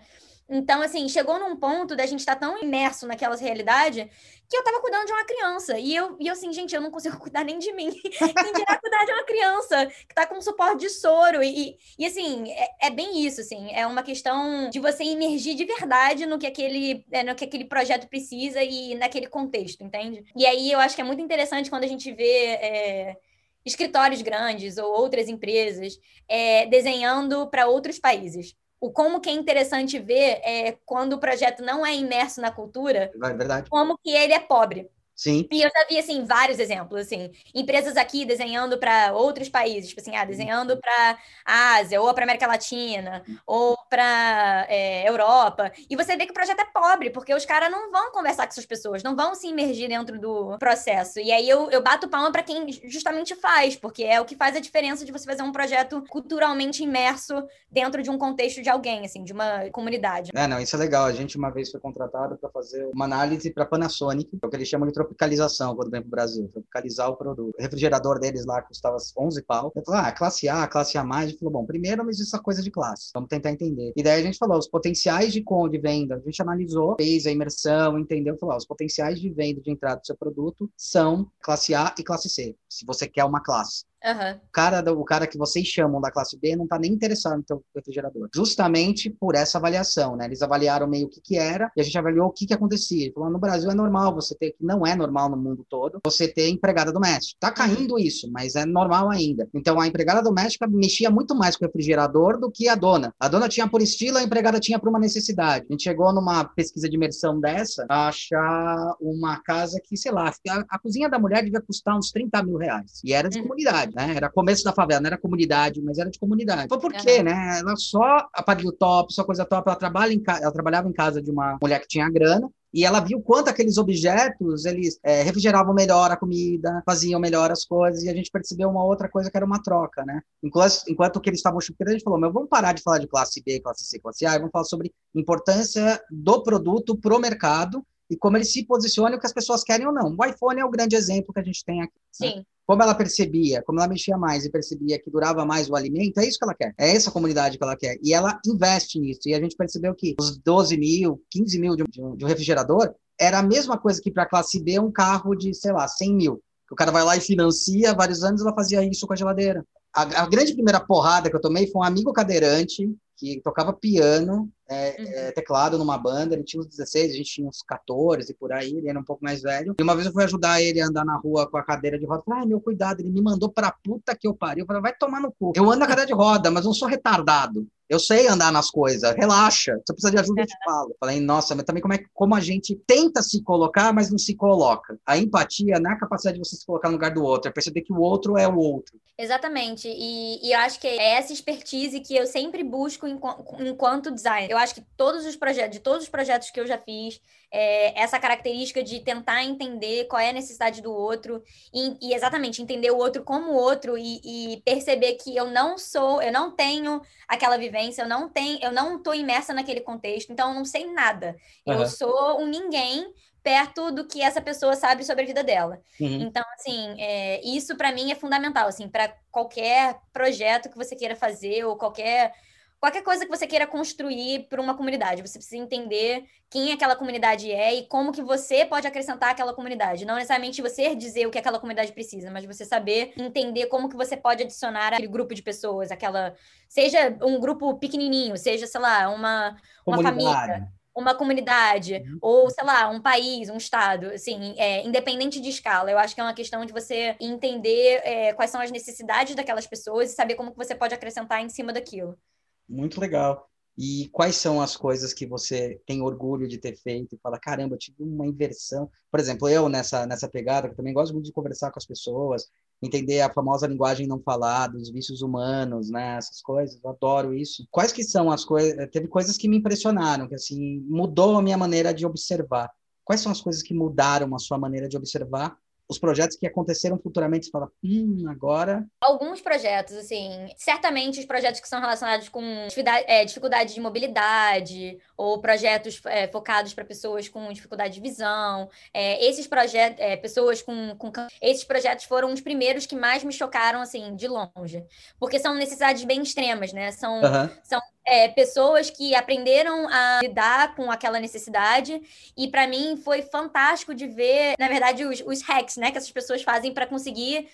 Então, assim, chegou num ponto da gente estar tá tão imerso naquela realidade que eu tava cuidando de uma criança. E eu, e eu assim, gente, eu não consigo *laughs* cuidar nem de mim. Quem dirá cuidar de uma criança que tá com suporte de soro. E, e assim, é, é, bem isso, assim. É uma questão de você emergir de verdade no que, aquele, é, no que aquele projeto precisa e naquele contexto, entende? E aí eu acho que é muito interessante quando a gente vê. É, escritórios grandes ou outras empresas é, desenhando para outros países o como que é interessante ver é, quando o projeto não é imerso na cultura, é verdade. como que ele é pobre. Sim. E eu já vi, assim, vários exemplos, assim, empresas aqui desenhando para outros países, tipo assim, ah, desenhando para a Ásia, ou para América Latina, ou para é, Europa. E você vê que o projeto é pobre, porque os caras não vão conversar com essas pessoas, não vão se imergir dentro do processo. E aí eu, eu bato palma para quem justamente faz, porque é o que faz a diferença de você fazer um projeto culturalmente imerso dentro de um contexto de alguém, assim, de uma comunidade. É, não, isso é legal. A gente uma vez foi contratado para fazer uma análise para Panasonic, é o que eles chamam de tropicalização quando vem para o Brasil, tropicalizar o produto. O refrigerador deles lá custava 11 pau. Eu falei, ah, classe A, classe A+. Ele falou, bom, primeiro mas isso é coisa de classe, vamos tentar entender. E daí a gente falou, os potenciais de, de venda, a gente analisou, fez a imersão, entendeu, falou, os potenciais de venda de entrada do seu produto são classe A e classe C, se você quer uma classe. Uhum. O, cara, o cara que vocês chamam da classe B não está nem interessado no teu refrigerador. Justamente por essa avaliação, né? Eles avaliaram meio o que, que era e a gente avaliou o que, que acontecia. Ele falou, no Brasil é normal você ter, que não é normal no mundo todo, você ter empregada doméstica. Tá caindo isso, mas é normal ainda. Então a empregada doméstica mexia muito mais com o refrigerador do que a dona. A dona tinha por estilo, a empregada tinha por uma necessidade. A gente chegou numa pesquisa de imersão dessa a achar uma casa que, sei lá, a, a cozinha da mulher devia custar uns 30 mil reais. E era de uhum. comunidade comunidade, né? Era começo da favela, não era comunidade, mas era de comunidade. Foi por quê, uhum. né? Ela só aparelho top, só coisa top, ela, trabalha em ela trabalhava em casa de uma mulher que tinha grana, e ela viu quanto aqueles objetos eles é, refrigeravam melhor a comida, faziam melhor as coisas, e a gente percebeu uma outra coisa que era uma troca, né? Enquanto, enquanto que eles estavam chupando, a gente falou, meu, vamos parar de falar de classe B, classe C, classe A, e vamos falar sobre importância do produto pro mercado e como ele se posiciona e o que as pessoas querem ou não. O iPhone é o grande exemplo que a gente tem aqui. Né? Sim. Né? como ela percebia, como ela mexia mais e percebia que durava mais o alimento, é isso que ela quer. É essa comunidade que ela quer. E ela investe nisso. E a gente percebeu que os 12 mil, 15 mil de um, de um refrigerador era a mesma coisa que para a classe B um carro de, sei lá, 100 mil. O cara vai lá e financia, vários anos ela fazia isso com a geladeira. A, a grande primeira porrada que eu tomei foi um amigo cadeirante que tocava piano, é, uhum. é, teclado numa banda, ele tinha uns 16, a gente tinha uns 14 por aí, ele era um pouco mais velho. E uma vez eu fui ajudar ele a andar na rua com a cadeira de roda, falei, ai, meu cuidado, ele me mandou pra puta que eu pariu. Eu falei, vai tomar no cu. Eu ando na cadeira de roda, mas não sou retardado. Eu sei andar nas coisas, relaxa. Se eu precisar de ajuda, eu te *laughs* falo. Falei, nossa, mas também como, é, como a gente tenta se colocar, mas não se coloca. A empatia não é a capacidade de você se colocar no lugar do outro, é perceber que o outro é o outro. Exatamente. E, e eu acho que é essa expertise que eu sempre busco enquanto designer. Eu acho que todos os projetos, de todos os projetos que eu já fiz, é, essa característica de tentar entender qual é a necessidade do outro e, e exatamente entender o outro como outro e, e, perceber que eu não sou, eu não tenho aquela vivência, eu não tenho, eu não estou imersa naquele contexto, então eu não sei nada. Uhum. Eu sou um ninguém perto do que essa pessoa sabe sobre a vida dela. Uhum. Então, assim, é, isso para mim é fundamental, assim, para qualquer projeto que você queira fazer ou qualquer qualquer coisa que você queira construir para uma comunidade. Você precisa entender quem aquela comunidade é e como que você pode acrescentar aquela comunidade. Não necessariamente você dizer o que aquela comunidade precisa, mas você saber entender como que você pode adicionar aquele grupo de pessoas, aquela seja um grupo pequenininho, seja, sei lá, uma, uma família uma comunidade, uhum. ou, sei lá, um país, um estado, assim, é, independente de escala. Eu acho que é uma questão de você entender é, quais são as necessidades daquelas pessoas e saber como que você pode acrescentar em cima daquilo. Muito legal. E quais são as coisas que você tem orgulho de ter feito e fala, caramba, eu tive uma inversão. Por exemplo, eu nessa, nessa pegada, que também gosto muito de conversar com as pessoas, entender a famosa linguagem não falada, os vícios humanos, né, essas coisas, eu adoro isso. Quais que são as coisas, teve coisas que me impressionaram, que assim, mudou a minha maneira de observar. Quais são as coisas que mudaram a sua maneira de observar os projetos que aconteceram futuramente, você fala, hum, agora. Alguns projetos, assim, certamente os projetos que são relacionados com dificuldade, é, dificuldade de mobilidade, ou projetos é, focados para pessoas com dificuldade de visão. É, esses projetos, é, pessoas com, com. Esses projetos foram os primeiros que mais me chocaram, assim, de longe. Porque são necessidades bem extremas, né? São, uhum. são é, pessoas que aprenderam a lidar com aquela necessidade. E para mim foi fantástico de ver, na verdade, os, os hacks né, que essas pessoas fazem para conseguir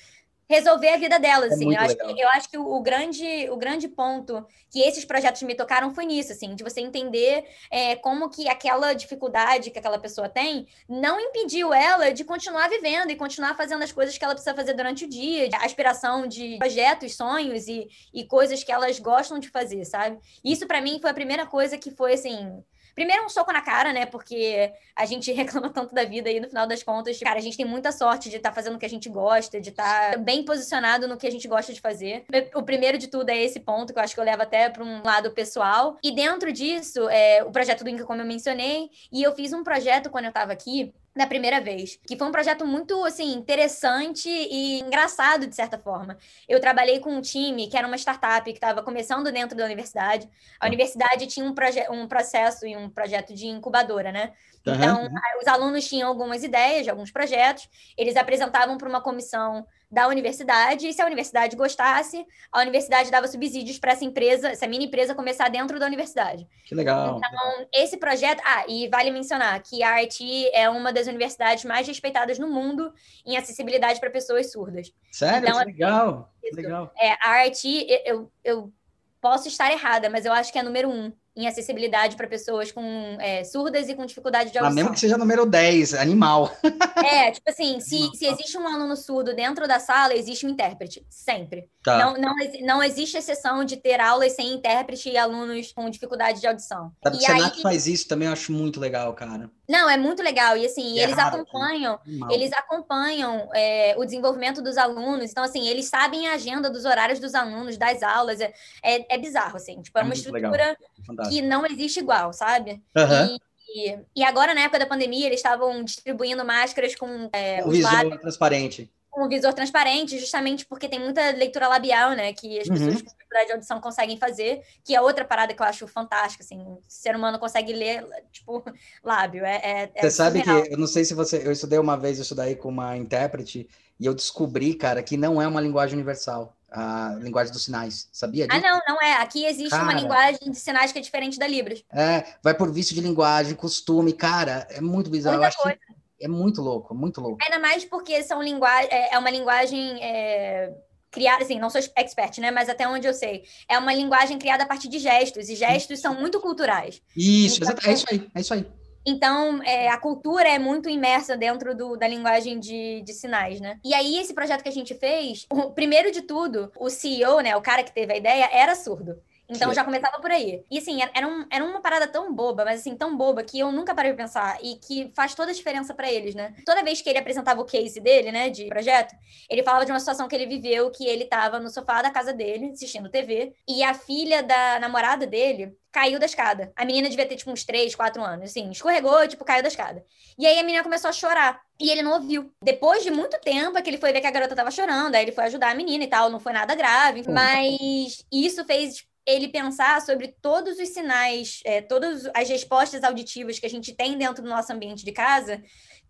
resolver a vida delas, é assim. Eu acho, que, eu acho, que, o, grande, o grande ponto que esses projetos me tocaram foi nisso, assim, de você entender é, como que aquela dificuldade que aquela pessoa tem não impediu ela de continuar vivendo e continuar fazendo as coisas que ela precisa fazer durante o dia, a aspiração de projetos, sonhos e, e coisas que elas gostam de fazer, sabe? Isso para mim foi a primeira coisa que foi, assim, Primeiro, um soco na cara, né? Porque a gente *laughs* reclama tanto da vida e no final das contas, cara, a gente tem muita sorte de estar tá fazendo o que a gente gosta, de estar tá bem posicionado no que a gente gosta de fazer. O primeiro de tudo é esse ponto, que eu acho que eu levo até para um lado pessoal. E dentro disso, é, o projeto do Inca, como eu mencionei, e eu fiz um projeto quando eu estava aqui, da primeira vez, que foi um projeto muito assim interessante e engraçado de certa forma. Eu trabalhei com um time que era uma startup que estava começando dentro da universidade. A universidade tinha um, um processo e um projeto de incubadora, né? Então, uhum. os alunos tinham algumas ideias de alguns projetos, eles apresentavam para uma comissão da universidade, e se a universidade gostasse, a universidade dava subsídios para essa empresa, essa mini empresa começar dentro da universidade. Que legal. Então, esse projeto. Ah, e vale mencionar que a RT é uma das universidades mais respeitadas no mundo em acessibilidade para pessoas surdas. Sério? Então, que legal. Isso, legal. É, a RT, eu, eu posso estar errada, mas eu acho que é número um em acessibilidade para pessoas com é, surdas e com dificuldade de audição. Mesmo que seja número 10, animal. É, tipo assim, se, se existe um aluno surdo dentro da sala, existe um intérprete, sempre. Tá. Não, não, não existe exceção de ter aulas sem intérprete e alunos com dificuldade de audição. Sabe, e o Senac aí... faz isso também, eu acho muito legal, cara. Não, é muito legal. E assim, é eles, raro, acompanham, eles acompanham, é, o desenvolvimento dos alunos. Então, assim, eles sabem a agenda dos horários dos alunos, das aulas. É, é, é bizarro, assim. Tipo, é, é uma estrutura que não existe igual, sabe? Uhum. E, e, agora, na época da pandemia, eles estavam distribuindo máscaras com é, o visor lábios, transparente. Com o visor transparente, justamente porque tem muita leitura labial, né? Que as pessoas uhum. com dificuldade de audição conseguem fazer, que é outra parada que eu acho fantástica, assim. O ser humano consegue ler, tipo, *laughs* lábio. É, é, é você sabe que, eu não sei se você... Eu estudei uma vez isso daí com uma intérprete e eu descobri, cara, que não é uma linguagem universal a linguagem dos sinais, sabia ah, disso? Ah, não, não é. Aqui existe cara, uma linguagem de sinais que é diferente da Libras. É, vai por vício de linguagem, costume, cara, é muito bizarro. Muita coisa. é muito louco, muito louco. Ainda mais porque são linguagem, é, é uma linguagem é, criada, assim, não sou expert, né? Mas até onde eu sei, é uma linguagem criada a partir de gestos, e gestos são muito culturais. Isso, então, é isso aí, é isso aí. Então, é, a cultura é muito imersa dentro do, da linguagem de, de sinais, né? E aí, esse projeto que a gente fez, o, primeiro de tudo, o CEO, né, o cara que teve a ideia, era surdo. Então já começava por aí. E assim, era, um, era uma parada tão boba, mas assim, tão boba que eu nunca parei de pensar e que faz toda a diferença para eles, né? Toda vez que ele apresentava o case dele, né, de projeto, ele falava de uma situação que ele viveu, que ele tava no sofá da casa dele, assistindo TV, e a filha da namorada dele caiu da escada. A menina devia ter, tipo, uns 3, 4 anos, assim, escorregou, tipo, caiu da escada. E aí a menina começou a chorar. E ele não ouviu. Depois de muito tempo, é que ele foi ver que a garota tava chorando, aí ele foi ajudar a menina e tal, não foi nada grave. Mas isso fez ele pensar sobre todos os sinais, é, todas as respostas auditivas que a gente tem dentro do nosso ambiente de casa,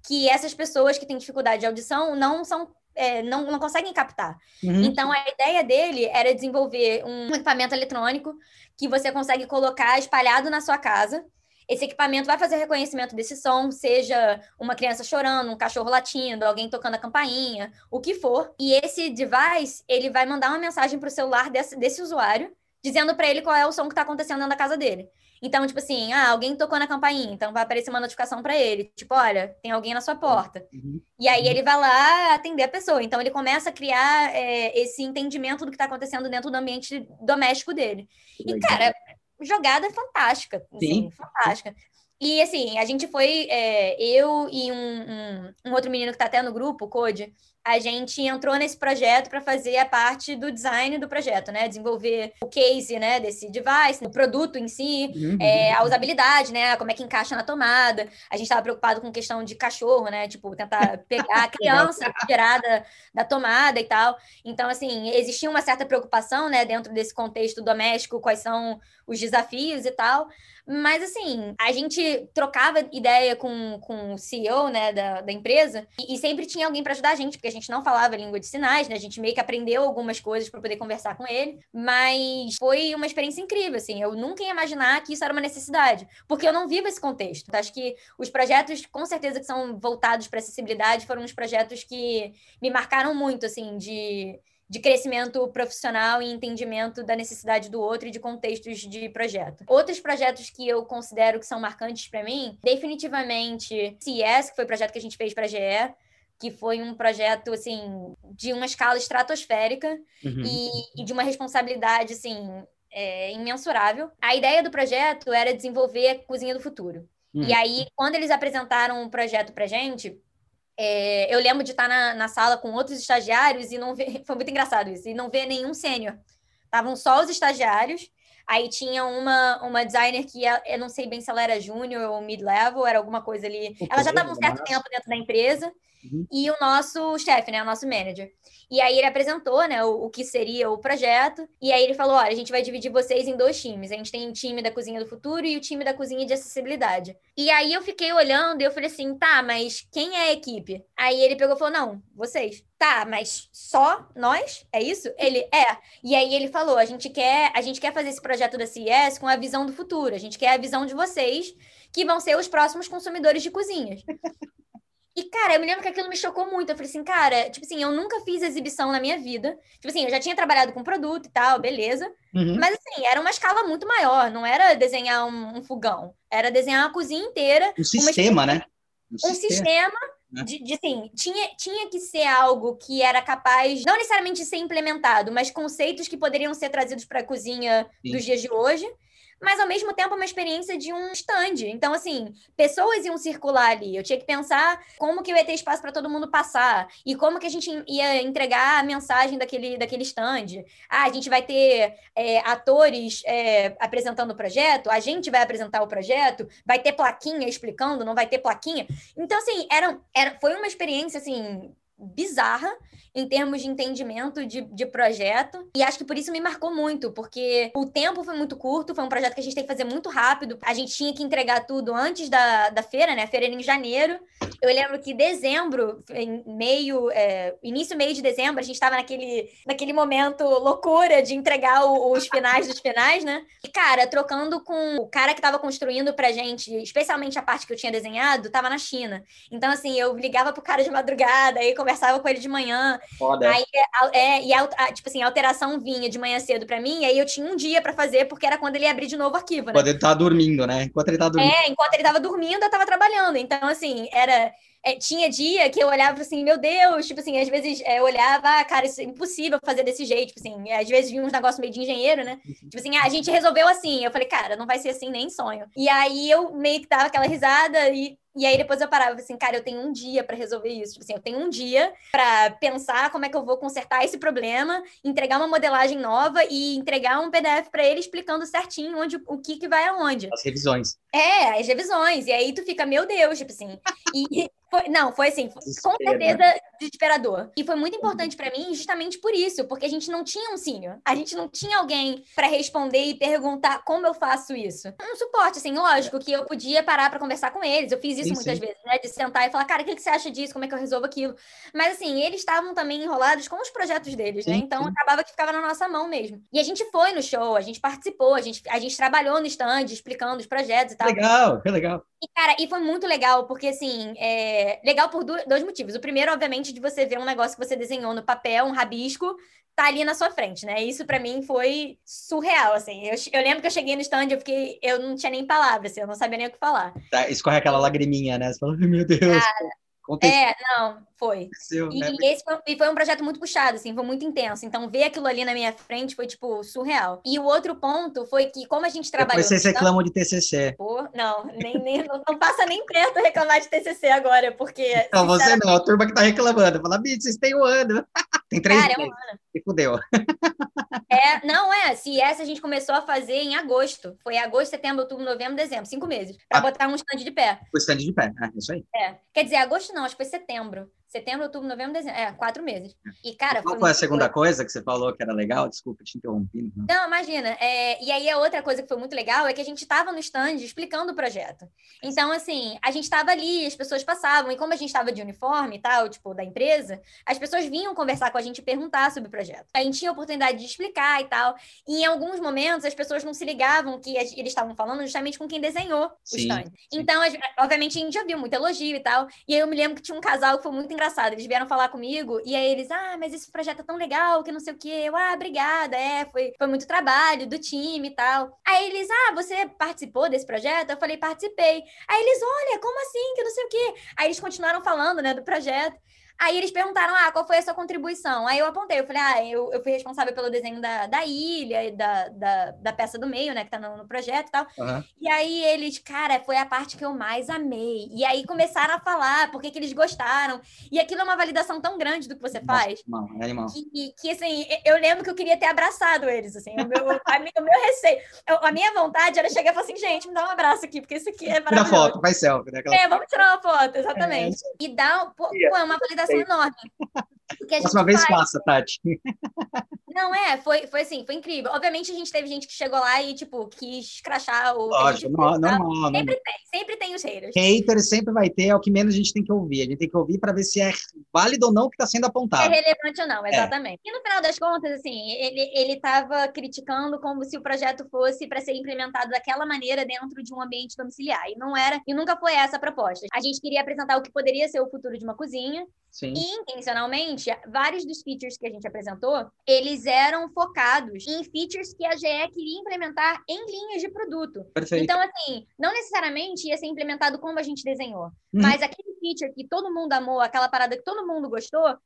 que essas pessoas que têm dificuldade de audição não são é, não, não conseguem captar. Uhum. Então, a ideia dele era desenvolver um equipamento eletrônico que você consegue colocar espalhado na sua casa. Esse equipamento vai fazer reconhecimento desse som, seja uma criança chorando, um cachorro latindo, alguém tocando a campainha, o que for. E esse device, ele vai mandar uma mensagem para o celular desse, desse usuário, dizendo para ele qual é o som que está acontecendo dentro da casa dele. Então, tipo assim, ah, alguém tocou na campainha, então vai aparecer uma notificação para ele, tipo, olha, tem alguém na sua porta. Uhum. E aí ele vai lá atender a pessoa. Então ele começa a criar é, esse entendimento do que está acontecendo dentro do ambiente doméstico dele. E, cara, jogada fantástica, assim, fantástica. E assim, a gente foi, é, eu e um, um, um, outro menino que está até no grupo, o Code, a gente entrou nesse projeto para fazer a parte do design do projeto, né? Desenvolver o case, né, desse device, o produto em si, uhum. é, a usabilidade, né? Como é que encaixa na tomada. A gente estava preocupado com questão de cachorro, né? Tipo, tentar pegar a *laughs* criança, tirar da, da tomada e tal. Então, assim, existia uma certa preocupação, né, dentro desse contexto doméstico, quais são os desafios e tal. Mas, assim, a gente trocava ideia com, com o CEO, né, da, da empresa, e, e sempre tinha alguém para ajudar a gente, porque a gente não falava língua de sinais, né? A gente meio que aprendeu algumas coisas para poder conversar com ele, mas foi uma experiência incrível, assim. Eu nunca ia imaginar que isso era uma necessidade, porque eu não vivo esse contexto. Então, acho que os projetos, com certeza, que são voltados para acessibilidade, foram os projetos que me marcaram muito, assim, de de crescimento profissional e entendimento da necessidade do outro e de contextos de projeto. Outros projetos que eu considero que são marcantes para mim, definitivamente CES, que foi o projeto que a gente fez para a GE, que foi um projeto assim de uma escala estratosférica uhum. e, e, de uma responsabilidade assim é, imensurável. A ideia do projeto era desenvolver a cozinha do futuro. Uhum. E aí, quando eles apresentaram o um projeto para gente, é, eu lembro de estar na, na, sala com outros estagiários e não ver. *laughs* Foi muito engraçado isso, e não ver nenhum sênior. Estavam só os estagiários. Aí tinha uma, uma designer que eu não sei bem se ela era júnior ou mid-level, era alguma coisa ali. Ela já estava um certo tempo dentro da empresa. Uhum. E o nosso chefe, né, o nosso manager. E aí ele apresentou, né, o, o, que seria o projeto. E aí ele falou: olha, a gente vai dividir vocês em dois times. A gente tem o time da cozinha do futuro e o time da cozinha de acessibilidade. E aí eu fiquei olhando e eu falei assim: tá, mas quem é a equipe? Aí ele pegou e falou: não, vocês. Tá, mas só nós? É isso? Ele é. E aí ele falou: a gente quer, a gente quer fazer esse projeto da CES com a visão do futuro. A gente quer a visão de vocês, que vão ser os próximos consumidores de cozinhas. E, cara, eu me lembro que aquilo me chocou muito. Eu falei assim, cara, tipo assim, eu nunca fiz exibição na minha vida. Tipo assim, eu já tinha trabalhado com produto e tal, beleza. Uhum. Mas, assim, era uma escala muito maior. Não era desenhar um, um fogão. Era desenhar uma cozinha inteira. Um sistema, né? Um, um sistema, sistema né? de, de, assim, tinha, tinha que ser algo que era capaz, não necessariamente de ser implementado, mas conceitos que poderiam ser trazidos para a cozinha Sim. dos dias de hoje mas ao mesmo tempo uma experiência de um stand. Então, assim, pessoas iam circular ali. Eu tinha que pensar como que eu ia ter espaço para todo mundo passar e como que a gente ia entregar a mensagem daquele, daquele stand. Ah, a gente vai ter é, atores é, apresentando o projeto, a gente vai apresentar o projeto, vai ter plaquinha explicando, não vai ter plaquinha. Então, assim, era, era, foi uma experiência, assim, bizarra em termos de entendimento de, de projeto. E acho que por isso me marcou muito, porque o tempo foi muito curto, foi um projeto que a gente tem que fazer muito rápido. A gente tinha que entregar tudo antes da, da feira, né? A feira era em janeiro. Eu lembro que dezembro, em meio, é, início, meio de dezembro, a gente estava naquele, naquele momento loucura de entregar o, os finais dos finais, né? E, cara, trocando com o cara que estava construindo pra gente, especialmente a parte que eu tinha desenhado, tava na China. Então, assim, eu ligava pro cara de madrugada, aí conversava com ele de manhã. Foda. Aí, é, e a, a, tipo assim, a alteração vinha de manhã cedo para mim, e aí eu tinha um dia para fazer, porque era quando ele abrir de novo o arquivo, né? Quando ele tava dormindo, né? Enquanto ele tava dormindo. É, enquanto ele tava dormindo, eu tava trabalhando. Então, assim, era é, tinha dia que eu olhava assim, meu Deus, tipo assim, às vezes é, eu olhava, ah, cara, isso é impossível fazer desse jeito, tipo assim, às vezes vinha uns negócios meio de engenheiro, né? Uhum. Tipo assim, ah, a gente resolveu assim. Eu falei, cara, não vai ser assim nem sonho. E aí eu meio que dava aquela risada e e aí depois eu parava assim, cara, eu tenho um dia para resolver isso. Tipo assim, eu tenho um dia para pensar como é que eu vou consertar esse problema, entregar uma modelagem nova e entregar um PDF para ele explicando certinho onde o que que vai aonde. As revisões. É, as revisões. E aí tu fica, meu Deus, tipo assim. E, foi, não, foi assim, com certeza desesperador. E foi muito importante para mim justamente por isso, porque a gente não tinha um senior. A gente não tinha alguém para responder e perguntar como eu faço isso. Um suporte, assim, lógico que eu podia parar para conversar com eles. Eu fiz isso sim, muitas sim. vezes, né? De sentar e falar, cara, o que, que você acha disso? Como é que eu resolvo aquilo? Mas assim, eles estavam também enrolados com os projetos deles, né? sim, né? Então acabava que ficava na nossa mão mesmo. E a gente foi no show, a gente participou, a gente, a gente trabalhou no stand, explicando os projetos e tal. Legal, que legal. E, cara, e foi muito legal, porque assim, é... legal por dois motivos. O primeiro, obviamente, de você ver um negócio que você desenhou no papel, um rabisco, tá ali na sua frente, né? Isso para mim foi surreal, assim. Eu, eu lembro que eu cheguei no stand, eu fiquei, eu não tinha nem palavras, assim, eu não sabia nem o que falar. Tá, escorre aquela lagriminha, né? Você fala, meu Deus. Cara, é, não, foi. Seu, e, né? esse foi, e foi um projeto muito puxado, assim, foi muito intenso. Então, ver aquilo ali na minha frente foi, tipo, surreal. E o outro ponto foi que, como a gente trabalhou... Depois vocês reclamam de TCC. Pô, não, nem, nem, não, passa nem perto reclamar de TCC agora, porque... Não, você não, a turma que tá reclamando. Fala, bicho, vocês têm um ano. *laughs* Tem três Cara, meses. É um ano. E fudeu. *laughs* É, não é. Se essa a gente começou a fazer em agosto. Foi agosto, setembro, outubro, novembro, dezembro. Cinco meses. Para ah, botar um stand de pé. O stand de pé, é isso aí. É. Quer dizer, agosto não, acho que foi setembro. Setembro, outubro, novembro, dezembro. É, quatro meses. E, cara. Qual foi, a segunda coisa que você falou que era legal? Desculpa, te interrompi. Não, não imagina. É, e aí, a outra coisa que foi muito legal é que a gente estava no stand explicando o projeto. Então, assim, a gente estava ali, as pessoas passavam, e como a gente estava de uniforme e tal, tipo, da empresa, as pessoas vinham conversar com a gente e perguntar sobre o projeto. A gente tinha a oportunidade de explicar e tal. E em alguns momentos, as pessoas não se ligavam que eles estavam falando justamente com quem desenhou sim, o stand. Sim. Então, obviamente, a gente já viu muito elogio e tal. E aí eu me lembro que tinha um casal que foi muito engraçado. Eles vieram falar comigo e aí eles, ah, mas esse projeto é tão legal que não sei o quê. Eu, ah, obrigada, é, foi, foi muito trabalho do time e tal. Aí eles, ah, você participou desse projeto? Eu falei, participei. Aí eles, olha, como assim, que não sei o quê. Aí eles continuaram falando, né, do projeto. Aí eles perguntaram, ah, qual foi a sua contribuição? Aí eu apontei, eu falei, ah, eu, eu fui responsável pelo desenho da, da ilha e da, da, da peça do meio, né, que tá no, no projeto e tal. Uhum. E aí eles, cara, foi a parte que eu mais amei. E aí começaram a falar por que, eles gostaram. E aquilo é uma validação tão grande do que você faz. É animal. Que, que, assim, eu lembro que eu queria ter abraçado eles, assim, o meu, a, o meu receio. a minha vontade era chegar e falar assim, gente, me dá um abraço aqui, porque isso aqui é maravilhoso. Tira foto, faz selfie, né? Aquela... É, vamos tirar uma foto, exatamente. É, e dá, pô, é uma validação Kasunod. Enorme. Próxima vez faz... passa, Tati. *laughs* Não, é, foi, foi assim, foi incrível. Obviamente a gente teve gente que chegou lá e, tipo, quis crachar o. Lógico, normal, normal. Sempre tem, sempre tem os haters. Hater sempre vai ter, é o que menos a gente tem que ouvir. A gente tem que ouvir para ver se é válido ou não o que está sendo apontado. É relevante ou não, é. exatamente. É. E no final das contas, assim, ele, ele tava criticando como se o projeto fosse para ser implementado daquela maneira dentro de um ambiente domiciliar. E não era, e nunca foi essa a proposta. A gente queria apresentar o que poderia ser o futuro de uma cozinha. Sim. E intencionalmente, vários dos features que a gente apresentou, eles eram focados em features que a GE queria implementar em linhas de produto. Perfeito. Então, assim, não necessariamente ia ser implementado como a gente desenhou, uhum. mas aquele feature que todo mundo amou, aquela parada que todo mundo gostou,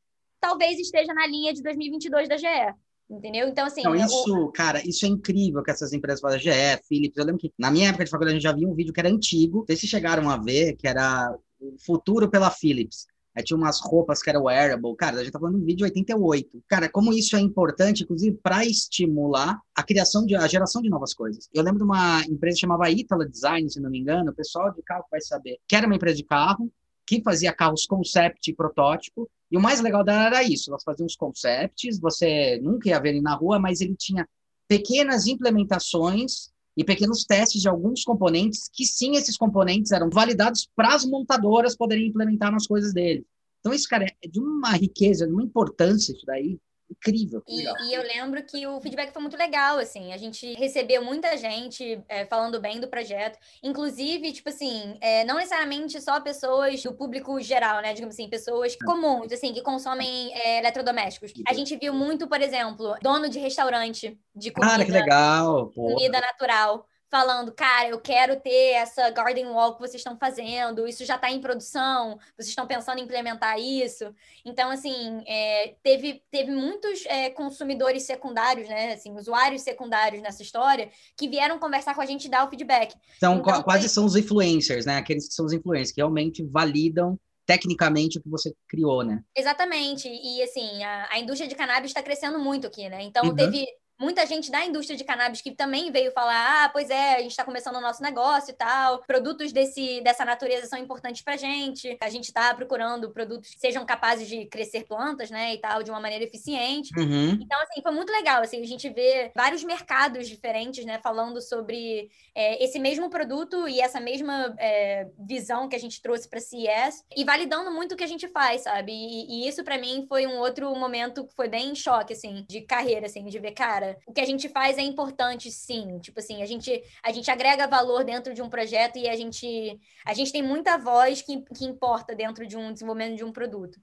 talvez esteja na linha de 2022 da GE. Entendeu? Então, assim. Não, isso, eu... cara, isso é incrível que essas empresas fazem. GE, Philips. Eu lembro que na minha época de faculdade a gente já via um vídeo que era antigo. Não sei se chegaram a ver, que era o futuro pela Philips. Aí tinha umas roupas que era wearable. Cara, a gente tá falando de um vídeo de 88. Cara, como isso é importante, inclusive, para estimular a criação de a geração de novas coisas. Eu lembro de uma empresa que chamava Itala Design, se não me engano, o pessoal de carro vai saber, que era uma empresa de carro que fazia carros concept e protótipo. E o mais legal dela era isso, elas faziam os concepts, você nunca ia ver ele na rua, mas ele tinha pequenas implementações e pequenos testes de alguns componentes, que sim, esses componentes eram validados para as montadoras poderem implementar nas coisas dele. Então, isso, cara, é de uma riqueza, de uma importância isso daí. Incrível. E, e, eu lembro que o feedback foi muito legal, assim. A gente recebeu muita gente é, falando bem do projeto. Inclusive, tipo assim, é, não necessariamente só pessoas do público geral, né? Digamos assim, pessoas comuns, assim, que consomem é, eletrodomésticos. A gente viu muito, por exemplo, dono de restaurante de comida. Cara, que legal! Comida natural falando, cara, eu quero ter essa garden wall que vocês estão fazendo, isso já está em produção, vocês estão pensando em implementar isso. Então, assim, é, teve, teve muitos é, consumidores secundários, né, assim, usuários secundários nessa história, que vieram conversar com a gente e dar o feedback. Então, então quase foi... são os influencers, né, aqueles que são os influencers, que realmente validam tecnicamente o que você criou, né? Exatamente. E assim, a, a indústria de cannabis está crescendo muito aqui, né? Então uhum. teve muita gente da indústria de cannabis que também veio falar: ah, pois é, a gente está começando o nosso negócio e tal. Produtos desse, dessa natureza são importantes para gente. A gente está procurando produtos que sejam capazes de crescer plantas, né, e tal, de uma maneira eficiente. Uhum. Então, assim, foi muito legal. Assim, a gente vê vários mercados diferentes, né, falando sobre é, esse mesmo produto e essa mesma é, visão que a gente trouxe para CES e validando muito o que a gente faz, sabe? E, e isso para mim foi um outro momento que foi bem choque, assim, de carreira, assim, de ver, cara o que a gente faz é importante, sim. Tipo assim, a gente, a gente agrega valor dentro de um projeto e a gente, a gente tem muita voz que, que importa dentro de um desenvolvimento de um produto.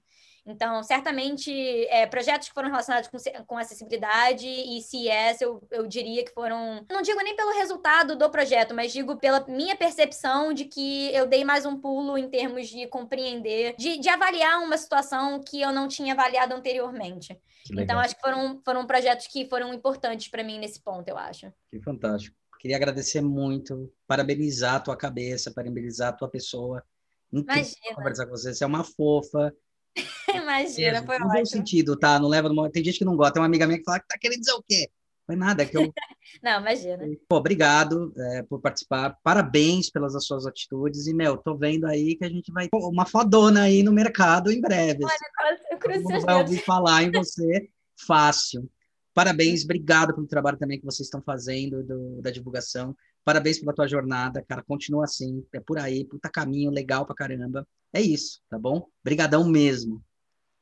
Então, certamente, é, projetos que foram relacionados com, com acessibilidade e CES, eu, eu diria que foram. Não digo nem pelo resultado do projeto, mas digo pela minha percepção de que eu dei mais um pulo em termos de compreender, de, de avaliar uma situação que eu não tinha avaliado anteriormente. Então, acho que foram, foram projetos que foram importantes para mim nesse ponto, eu acho. Que fantástico. Queria agradecer muito, parabenizar a tua cabeça, parabenizar a tua pessoa. Imagina. conversar com você. Você é uma fofa. *laughs* Imagina, foi no ótimo. bom sentido, tá? Não leva no... Tem gente que não gosta. Tem uma amiga minha que fala que tá querendo dizer o quê? Foi nada, que eu... *laughs* não, imagina. Pô, obrigado é, por participar. Parabéns pelas suas atitudes. E, meu, tô vendo aí que a gente vai... Uma fodona aí no mercado em breve. Olha, quase eu vai ouvir falar em você *laughs* fácil. Parabéns, obrigado pelo trabalho também que vocês estão fazendo do, da divulgação. Parabéns pela tua jornada, cara. Continua assim, é por aí, puta caminho legal pra caramba. É isso, tá bom? Brigadão mesmo.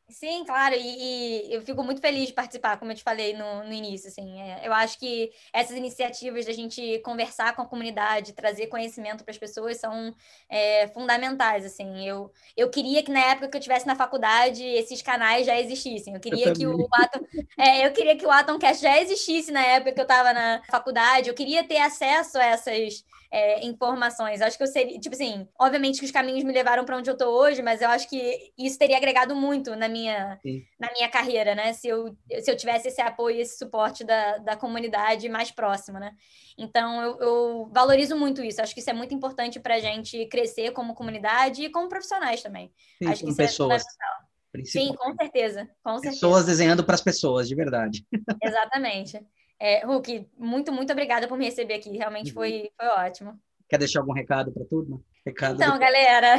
Sim, claro, e, e, eu fico muito feliz de participar, como eu te falei no, no início, assim, é, eu acho que essas iniciativas da gente conversar com a comunidade, trazer conhecimento para as pessoas são é, fundamentais, assim, eu, eu queria que na época que eu estivesse na faculdade, esses canais já existissem, eu queria eu que o Atom, é, eu queria que o Atomcast já existisse na época que eu estava na faculdade, eu queria ter acesso a essas é, informações. Acho que eu seria, tipo assim, obviamente que os caminhos me levaram para onde eu tô hoje, mas eu acho que isso teria agregado muito na minha, na minha carreira, né? Se eu, se eu tivesse esse apoio, esse suporte da, da comunidade mais próxima, né? Então, eu, eu valorizo muito isso. Acho que isso é muito importante para a gente crescer como comunidade e como profissionais também. Sim, acho que isso é pessoas. é Sim, com certeza, com certeza. Pessoas desenhando para as pessoas, de verdade. *laughs* Exatamente. É, Hulk, muito, muito obrigada por me receber aqui. Realmente uhum. foi, foi ótimo. Quer deixar algum recado para a turma? Recado então, do... galera.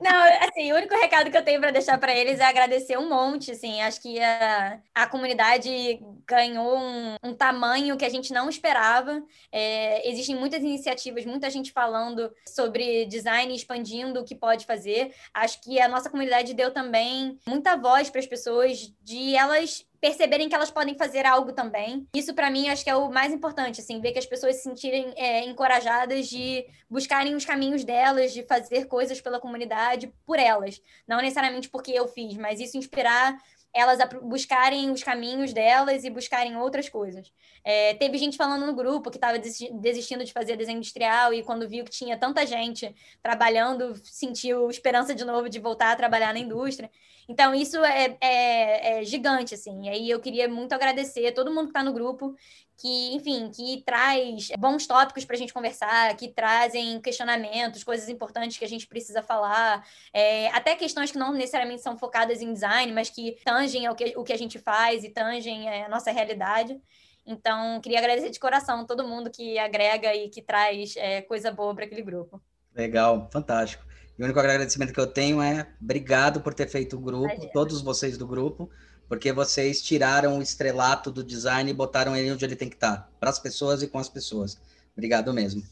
Não, assim, o único recado que eu tenho para deixar para eles é agradecer um monte, assim, acho que a, a comunidade ganhou um, um tamanho que a gente não esperava, é, existem muitas iniciativas, muita gente falando sobre design, expandindo o que pode fazer, acho que a nossa comunidade deu também muita voz para as pessoas de elas perceberem que elas podem fazer algo também. Isso, para mim, acho que é o mais importante, assim, ver que as pessoas se sentirem é, encorajadas de buscarem os caminhos delas, de fazer coisas pela comunidade por elas. Não necessariamente porque eu fiz, mas isso inspirar elas buscarem os caminhos delas e buscarem outras coisas. É, teve gente falando no grupo que estava desistindo de fazer desenho industrial e quando viu que tinha tanta gente trabalhando, sentiu esperança de novo de voltar a trabalhar na indústria. Então, isso é, é, é gigante, assim. E aí eu queria muito agradecer a todo mundo que está no grupo, que, enfim, que traz bons tópicos para a gente conversar, que trazem questionamentos, coisas importantes que a gente precisa falar, é, até questões que não necessariamente são focadas em design, mas que tangem o que, o que a gente faz e tangem é, a nossa realidade. Então, queria agradecer de coração todo mundo que agrega e que traz é, coisa boa para aquele grupo. Legal, fantástico. E o único agradecimento que eu tenho é obrigado por ter feito o grupo, Imagina. todos vocês do grupo, porque vocês tiraram o estrelato do design e botaram ele onde ele tem que estar, para as pessoas e com as pessoas. Obrigado mesmo.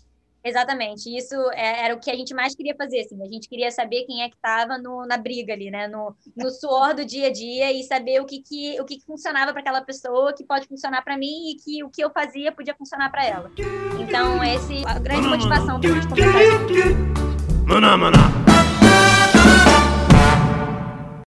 Exatamente. Isso é, era o que a gente mais queria fazer, assim. A gente queria saber quem é que estava na briga ali, né? No, no suor do dia a dia e saber o que, que, o que, que funcionava para aquela pessoa, que pode funcionar para mim e que o que eu fazia podia funcionar para ela. Então, esse é a grande motivação para a gente começar isso.